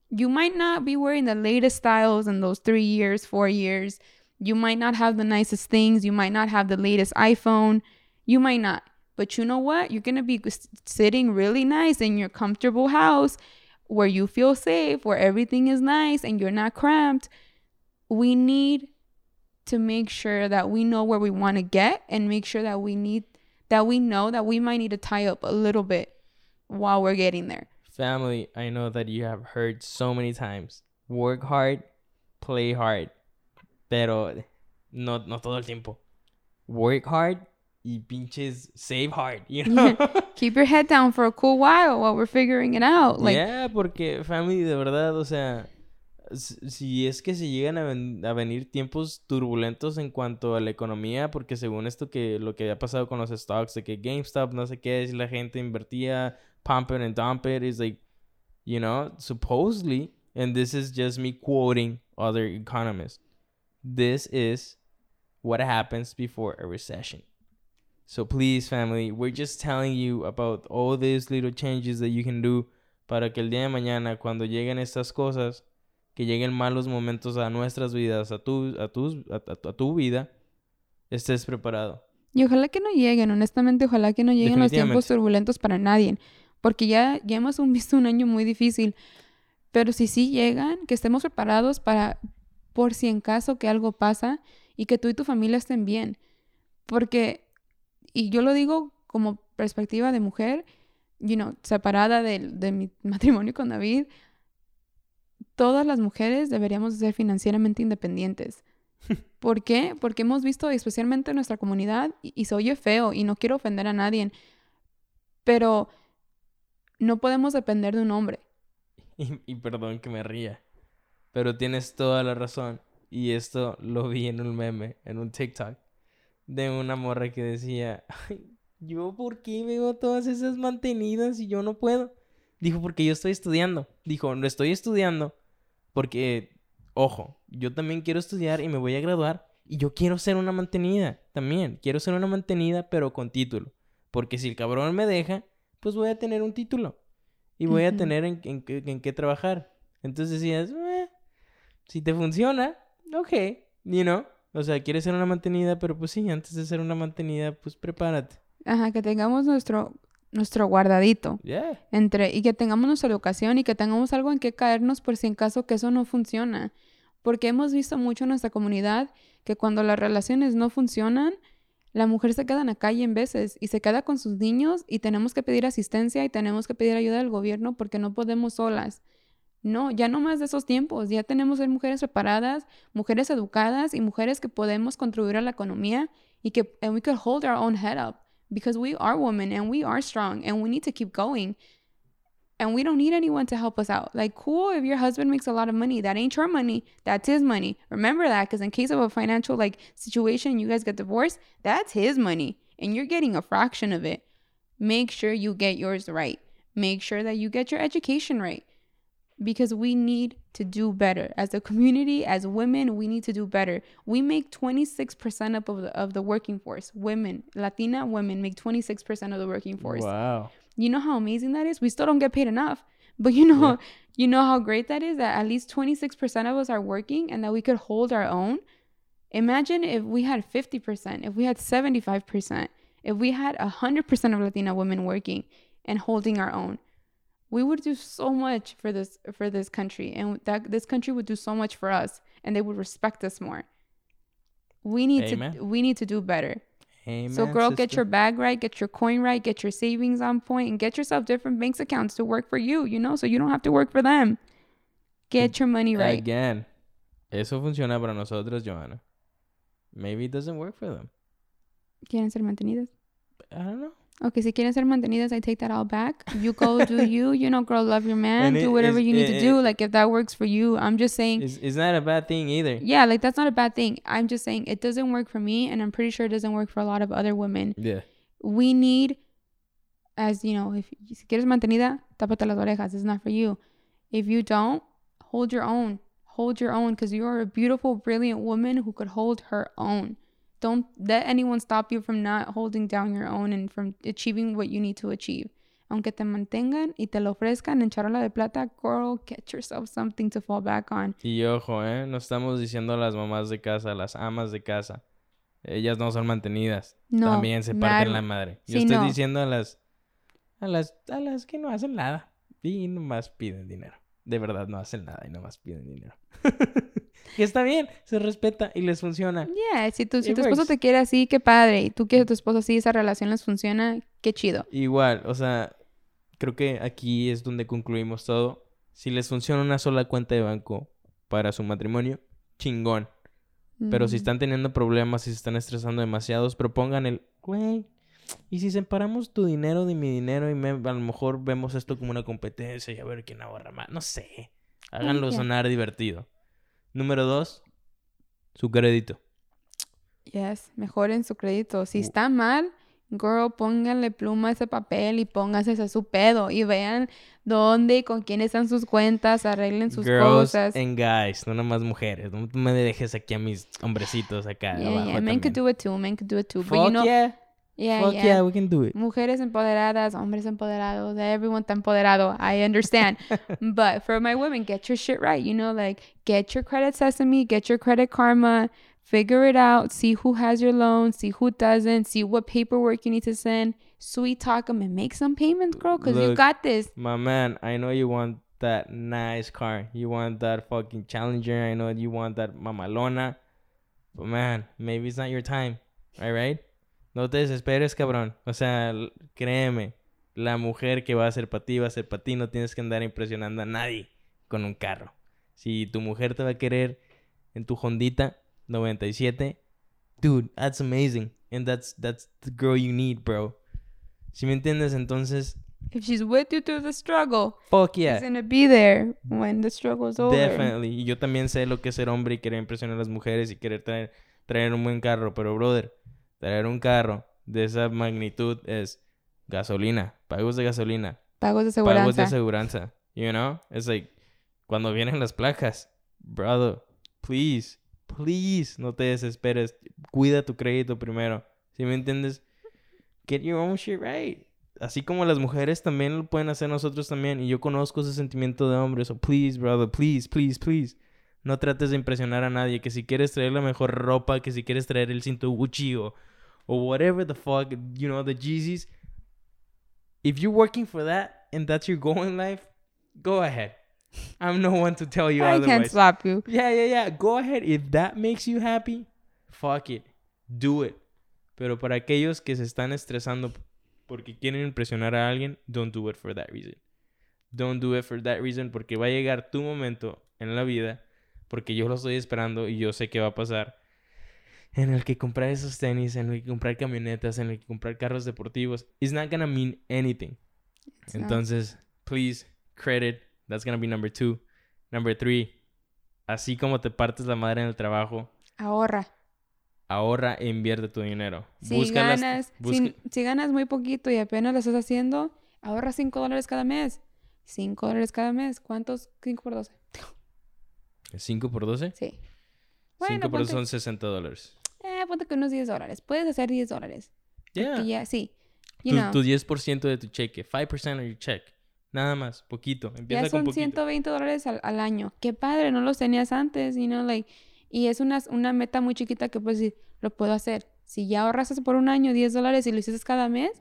You might not be wearing the latest styles in those 3 years, 4 years. You might not have the nicest things. You might not have the latest iPhone. You might not. But you know what? You're going to be sitting really nice in your comfortable house where you feel safe, where everything is nice and you're not cramped. We need to make sure that we know where we want to get and make sure that we need that we know that we might need to tie up a little bit while we're getting there. Family, I know that you have heard so many times. Work hard, play hard. Pero No, no todo el tiempo. Work hard y pinches save hard, you know? Keep your head down for a cool while while we're figuring it out. Like, yeah, porque family, de verdad, o sea, si es que se llegan a, ven- a venir tiempos turbulentos en cuanto a la economía, porque según esto que lo que había pasado con los stocks, de que GameStop, no sé qué, si la gente invertía, pump it and dump it, is like, you know, supposedly, and this is just me quoting other economists, this is what happens before a recession. So please, family, we're just telling you about all these little changes that you can do para que el día de mañana, cuando lleguen estas cosas, que lleguen malos momentos a nuestras vidas, a tu, a tus, a, a- a tu vida, estés preparado. Y ojalá que no lleguen, honestamente, ojalá que no lleguen los tiempos turbulentos para nadie, porque ya, ya hemos visto un año muy difícil, pero si sí llegan, que estemos preparados para, por si en caso que algo pasa y que tú y tu familia estén bien, porque, y yo lo digo como perspectiva de mujer, you know, separada del- de, mi matrimonio con David, todas las mujeres deberíamos ser financieramente independientes. ¿Por qué? Porque hemos visto, especialmente en nuestra comunidad, y, y se oye feo y no quiero ofender a nadie, pero no podemos depender de un hombre. Y, y perdón que me ría, pero tienes toda la razón. Y esto lo vi en un meme, en un TikTok, de una morra que decía, "Ay, yo por qué veo todas esas mantenidas y yo no puedo. Dijo, porque yo estoy estudiando. Dijo, no estoy estudiando porque, ojo, yo también quiero estudiar y me voy a graduar y yo quiero ser una mantenida también. Quiero ser una mantenida pero con título. Porque si el cabrón me deja, pues voy a tener un título y voy a tener en, en qué- en qué trabajar. Entonces decías, "Eh, si te funciona, ok, you know. O sea, quieres ser una mantenida, pero pues sí, antes de ser una mantenida, pues prepárate. Ajá, que tengamos nuestro, nuestro guardadito. Yeah. entre y que tengamos nuestra educación y que tengamos algo en que caernos por si en caso que eso no funciona. Porque hemos visto mucho en nuestra comunidad que cuando las relaciones no funcionan, la mujer se queda en la calle en veces y se queda con sus niños y tenemos que pedir asistencia y tenemos que pedir ayuda del gobierno porque no podemos solas. No, ya no más de esos tiempos. Ya tenemos que ser mujeres preparadas, mujeres educadas y mujeres que podemos contribuir a la economía y que and we could hold our own head up because we are women and we are strong and we need to keep going and we don't need anyone to help us out. Like, cool, if your husband makes a lot of money, that ain't your money, that's his money. Remember that, because in case of a financial like situation, you guys get divorced, that's his money, and you're getting a fraction of it. Make sure you get yours right. Make sure that you get your education right, because we need to do better as a community, as women. We need to do better. We make 26% up of the of the working force. Women, Latina women, make 26% of the working force Wow. You know how amazing that is? We still don't get paid enough. But you know Yeah. you know how great that is that at least 26% of us are working and that we could hold our own? Imagine if we had 50% if we had 75% if we had 100% of latina women working and holding our own. We would do so much for this for this country and that this country would do so much for us and they would respect us more. We need Amen. to we need to do better Amen, so, girl, get your bag right, get your coin right, get your savings on point, and get yourself different bank accounts to work for you, you know, so you don't have to work for them. Get your money right. Again. Eso funciona para nosotros, Johanna. Maybe it doesn't work for them. ¿Quieren ser mantenidas? I don't know. Okay, si quieren ser mantenidas, I take that all back. You go do you, you know, girl, love your man, do whatever is- you need to it- do. Like, if that works for you, I'm just saying, It's, it's not a bad thing either. yeah, like, that's not a bad thing. I'm just saying it doesn't work for me, and I'm pretty sure it doesn't work for a lot of other women. Yeah. we need as you know if si quieres mantenida tápate las orejas it's not for you if you don't hold your own hold your own because you're a beautiful brilliant woman who could hold her own don't let anyone stop you from not holding down your own and from achieving what you need to achieve aunque te mantengan y te lo ofrezcan en charola de plata girl get yourself something to fall back on Y ojo, ¿eh? No estamos diciendo a las mamás de casa, las amas de casa. Ellas no son mantenidas. no También se parten la madre. Yo Sí, estoy no. diciendo a las, a las a las que no hacen nada y nomás piden dinero. De verdad no hacen nada y nomás piden dinero. y está bien, se respeta y les funciona. yeah si tu, si tu esposo te quiere así qué padre y tú quieres a tu esposo así esa relación les funciona qué chido Igual, o sea, creo que aquí es donde concluimos todo. Si les funciona una sola cuenta de banco para su matrimonio, chingón. Pero si Mm. están teniendo problemas, si se están estresando demasiados, propongan el, güey, ¿y si separamos tu dinero de mi dinero y me- a lo mejor vemos esto como una competencia y a ver quién ahorra más? No sé. Háganlo sonar divertido. Número dos, su crédito. Yes, mejoren su crédito. Si está mal, girl, pónganle pluma a ese papel y póngase ese su pedo y vean dónde y con quién están sus cuentas, arreglen sus Girls cosas. and guys, no nada más mujeres. No me dejes aquí a mis hombrecitos acá Yeah, abajo yeah, men could do it too, men could do it too. Fuck But you know, yeah, yeah, fuck yeah. yeah, we can do it. Mujeres empoderadas, hombres empoderados, everyone está empoderado. I understand. but for my women, get your shit right. You know, like get your credit sesame, get your credit karma, figure it out, see who has your loan, see who doesn't, see what paperwork you need to send. Sweet talk them and make some payments, girl, because you got this. My man, I know you want that nice car. You want that fucking Challenger. I know you want that mamalona. But man, maybe it's not your time. All right? No te desesperes, cabrón. O sea, créeme. La mujer que va a ser para ti va a ser para ti. No tienes que andar impresionando a nadie con un carro. Si tu mujer te va a querer en tu Hondita 97, dude, that's amazing. And that's that's the girl you need, bro. Si me entiendes, entonces, If she's with you through the struggle, fuck yeah. she's gonna be there when the struggle's over. Definitely. Y yo también sé lo que es ser hombre y querer impresionar a las mujeres y querer traer, traer un buen carro. Pero, brother, traer un carro de esa magnitud es gasolina, pagos de gasolina, Pagos de pagos de seguridad. You know? It's like, cuando vienen las placas, brother, please, please, no te desesperes. Cuida tu crédito primero. ¿Sí me entiendes? Get your own shit right. Así como las mujeres también lo pueden hacer nosotros también. Y yo conozco ese sentimiento de hombre. So please, brother, please, please, please. No trates de impresionar a nadie. Que si quieres traer la mejor ropa, que si quieres traer el cinto Gucci o, o whatever the fuck, you know, the Yeezys. If you're working for that and that's your goal in life, go ahead. I'm no one to tell you I otherwise. can't stop you. Yeah, yeah, yeah. Go ahead. If that makes you happy, fuck it. Do it. Pero para aquellos que se están estresando porque quieren impresionar a alguien, don't do it for that reason. Don't do it for that reason porque va a llegar tu momento en la vida, porque yo lo estoy esperando y yo sé que va a pasar, en el que comprar esos tenis, en el que comprar camionetas, en el que comprar carros deportivos, is not gonna mean anything. It's not. Entonces, please, credit. That's gonna be number two. Number three, así como te partes la madre en el trabajo, Ahorra. ahorra e invierte tu dinero. Si Busca las- ganas, busca- si, si ganas muy poquito y apenas lo estás haciendo, ahorra 5 dólares cada mes. 5 dólares cada mes. ¿Cuántos? 5 por 12. 5 por 12. Sí. 5 Bueno, por ponte- son 60 dólares. Eh, ponte que unos 10 dólares. Puedes hacer 10 dólares. Yeah. Ya, sí. You Tu, know, tu 10% de tu cheque. 5% of your check. Nada más. Poquito. Empieza ya con son poquito. 120 dólares al, al año. Qué padre, no los tenías antes, you know, like, y es una, una meta muy chiquita que puedes decir, lo puedo hacer. Si ya ahorraste por un año 10 dólares y lo hiciste cada mes,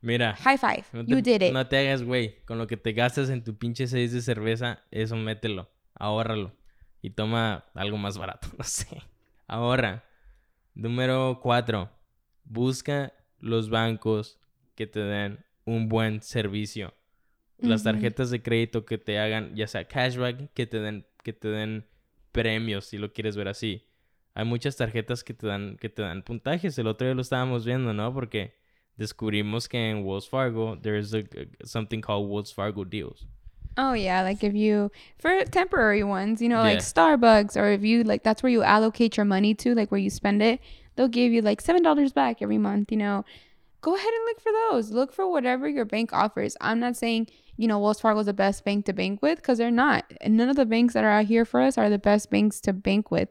Mira. high five, No you te, did it. no te hagas, güey. Con lo que te gastas en tu pinche 6 de cerveza, eso mételo. Ahórralo. Y toma algo más barato. No sé. Ahorra. Número 4. Busca los bancos que te den un buen servicio. Las tarjetas de crédito que te hagan, ya sea cashback, que te den, que te den premios, si lo quieres ver así. Hay muchas tarjetas que te dan, que te dan puntajes. El otro día lo estábamos viendo, ¿no? Porque descubrimos que en Wells Fargo there's a, something called Wells Fargo deals. Oh yeah, like if you for temporary ones, you know, like Starbucks, or if you like that's where you allocate your money to, like where you spend it, they'll give you like seven dollars back every month. You know, go ahead and look for those. Look for whatever your bank offers. I'm not saying you know Wells Fargo is the best bank to bank with because they're not. And none of the banks that are out here for us are the best banks to bank with.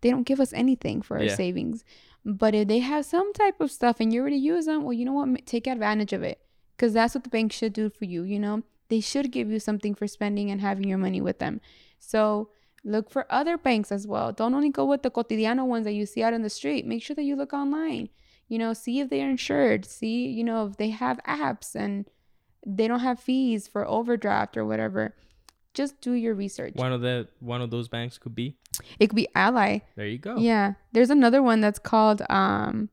They don't give us anything for our Yeah. savings. But if they have some type of stuff and you already use them, well, you know what? Take advantage of it because that's what the bank should do for you. You know, they should give you something for spending and having your money with them. So look for other banks as well. Don't only go with the cotidiano ones that you see out in the street. Make sure that you look online. You know, see if they're insured. See, you know, if they have apps and they don't have fees for overdraft or whatever. Just do your research. One of the one of those banks could be. It could be Ally. There you go. Yeah. There's another one that's called um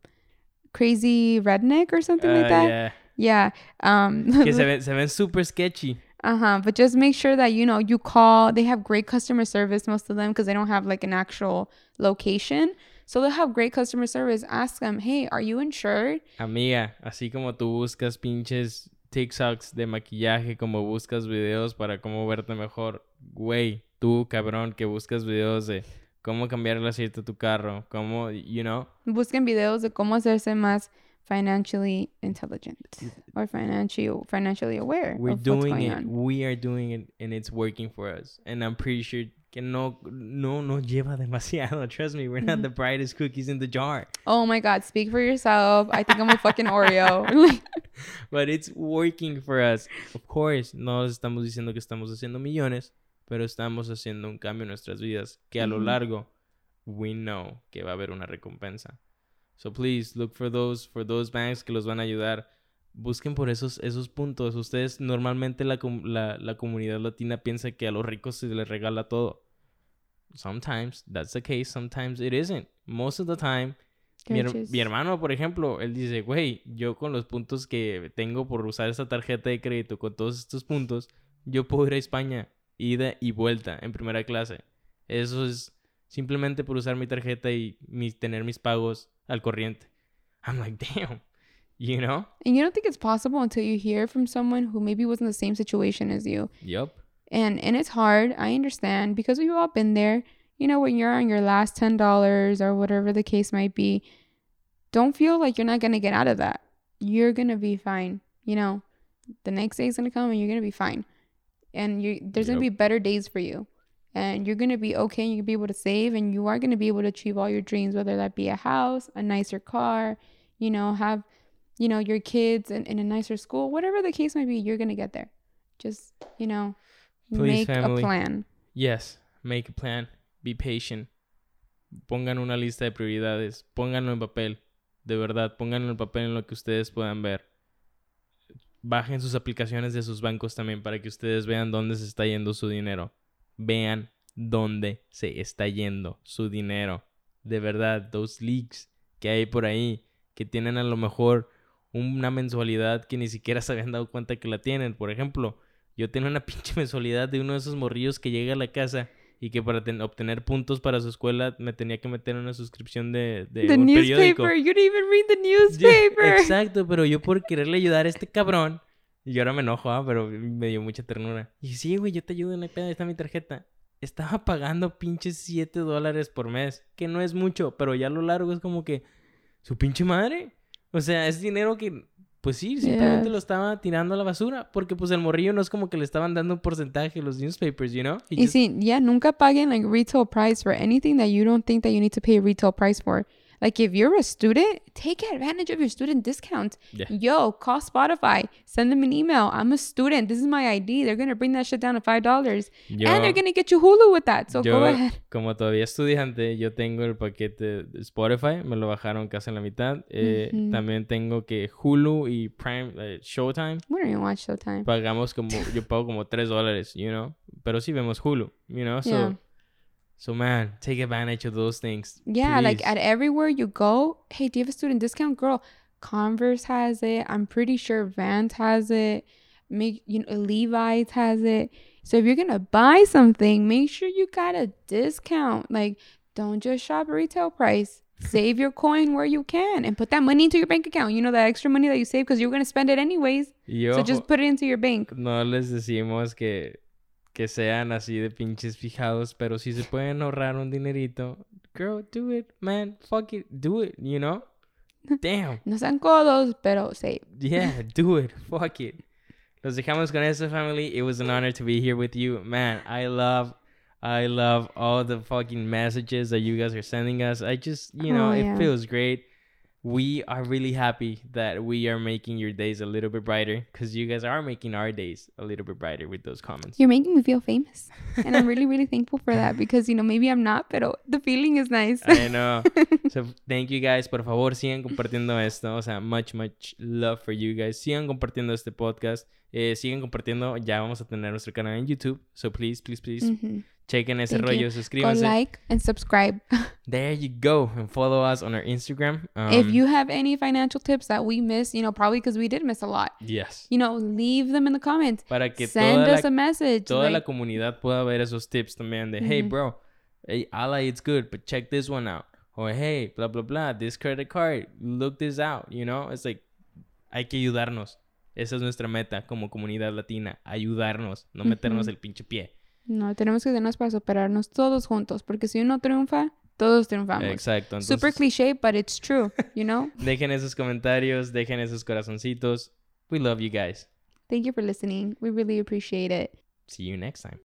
Crazy Redneck or something Uh, like that. yeah. Yeah. Um Que se ven, se ven super sketchy. Uh-huh. But just make sure that you know you call. They have great customer service, most of them, because they don't have like an actual location. So they'll have great customer service. Ask them, hey, are you insured? Amiga, así como tú buscas pinches TikToks de maquillaje, como buscas videos para cómo verte mejor, güey, tú, cabrón, que buscas videos de cómo cambiar el aceite de tu carro, cómo, you know. Busquen videos de cómo hacerse más financially intelligent or financially financially aware. We're doing it. on. We are doing it and it's working for us. And I'm pretty sure que no no no lleva demasiado. Trust me, we're not mm-hmm. the brightest cookies in the jar. Oh my God, speak for yourself. I think I'm a fucking Oreo. But it's working for us. Of course, no estamos diciendo que estamos haciendo millones, pero estamos haciendo un cambio en nuestras vidas que a lo mm-hmm. largo we know que va a haber una recompensa. So please look for those for those banks que los van a ayudar. Busquen por esos esos puntos. Ustedes normalmente la, la, la comunidad latina piensa que a los ricos se les regala todo. Sometimes that's the case, sometimes it isn't. Most of the time mi, her- mi hermano, por ejemplo, él dice, güey, yo con los puntos que tengo por usar esta tarjeta de crédito, con todos estos puntos, yo puedo ir a España, ida y vuelta, en primera clase. Eso es simplemente por usar mi tarjeta y mis, tener mis pagos al corriente. I'm like, damn, you know? And you don't think it's possible until you hear from someone who maybe was in the same situation as you. Yup. And and it's hard. I understand because we've all been there. You know, when you're on your last ten dollars or whatever the case might be, don't feel like you're not gonna get out of that. You're gonna be fine. You know, the next day's gonna come and you're gonna be fine. And you there's gonna be better days for you. And you're gonna be okay and you're gonna be able to save and you are gonna be able to achieve all your dreams, whether that be a house, a nicer car, you know, have you know, your kids in, in a nicer school, whatever the case might be, you're gonna get there. Just, you know, Please, make a plan. Yes, make a plan. Be patient. Pongan una lista de prioridades. Pónganlo en papel. De verdad, pónganlo en papel en lo que ustedes puedan ver. Bajen sus aplicaciones de sus bancos también para que ustedes vean dónde se está yendo su dinero. Vean dónde se está yendo su dinero. De verdad, those leaks que hay por ahí, que tienen a lo mejor una mensualidad que ni siquiera se habían dado cuenta que la tienen. Por ejemplo, yo tenía una pinche mensualidad de uno de esos morrillos que llega a la casa y que para ten- obtener puntos para su escuela me tenía que meter una suscripción de, de the un periódico. newspaper. You didn't even read the newspaper. Exacto, pero yo por quererle ayudar a este cabrón, y ahora me enojo, ah, pero me dio mucha ternura. Y sí, güey, yo te ayudo, no hay pedo, ahí está mi tarjeta. Estaba pagando pinches 7 dólares por mes, que no es mucho, pero ya a lo largo es como que su pinche madre. O sea, es dinero que, pues sí, simplemente lo estaba tirando a la basura, porque pues el morrillo no es como que le estaban dando un porcentaje los newspapers, you know? He Y just- sí, yeah, nunca paguen like retail price for anything that you don't think that you need to pay retail price for. Like if you're a student, take advantage of your student discount. Yeah. Yo, call Spotify, send them an email. I'm a student. This is my ID. They're gonna bring that shit down to five dollars, and they're gonna get you Hulu with that. So yo, go ahead. como todavía estudiante, yo tengo el paquete de Spotify, me lo bajaron casi en la mitad. Eh, Ujú. También tengo que Hulu y Prime, eh, Showtime, We don't even watch Showtime. pagamos como, yo pago como 3 dólares, you know, pero sí vemos Hulu, you know, so, Yeah. So man, take advantage of those things. Yeah, like at everywhere you go, hey, do you have a student discount? Girl, Converse has it. I'm pretty sure Vans has it. Make you know Levi's has it. So if you're gonna buy something, make sure you got a discount. Like, don't just shop retail price. Save your coin where you can and put that money into your bank account. You know that extra money that you save because you're gonna spend it anyways. Y So just put it into your bank. no les decimos que, que sean así de pinches fijados, pero si se pueden ahorrar un dinerito, girl, do it, man, fuck it, do it, you know? Damn. No sean codos, pero save. Yeah, do it. Fuck it. Los dejamos con eso, family. It was an honor to be here with you. Man, I love, I love all the fucking messages that you guys are sending us. I just, you know, Oh, it feels great. We are really happy that we are making your days a little bit brighter because you guys are making our days a little bit brighter with those comments. You're making me feel famous. And I'm really, really thankful for that because, you know, maybe I'm not, but the feeling is nice. I know. So thank you guys. Por favor, sigan compartiendo esto. O sea, much, much love for you guys. Sigan compartiendo este podcast. Eh, sigan compartiendo. Ya vamos a tener nuestro canal en YouTube. So please, please, please, Mhm. Chequen ese Thank rollo. you. Go like and subscribe. There you go. And follow us on our Instagram. if Um, you have any financial tips that we missed, you know, probably because we did miss a lot, Yes. you know, leave them in the comments. Para que Send us la, a message. toda la comunidad pueda ver esos tips también. De, hey, Ujú. bro. Hey, it's good, but check this one out. O hey, blah, blah, blah, this credit card, look this out, you know? It's like, hay que ayudarnos. Esa es nuestra meta como comunidad latina, ayudarnos, no meternos Ujú. el pinche pie. No, tenemos que ayudarnos para superarnos todos juntos, porque si uno triunfa, todos triunfamos. Exacto. Super cliché, but it's true, you know? dejen esos comentarios, dejen esos corazoncitos. We love you guys. Thank you for listening. We really appreciate it. See you next time.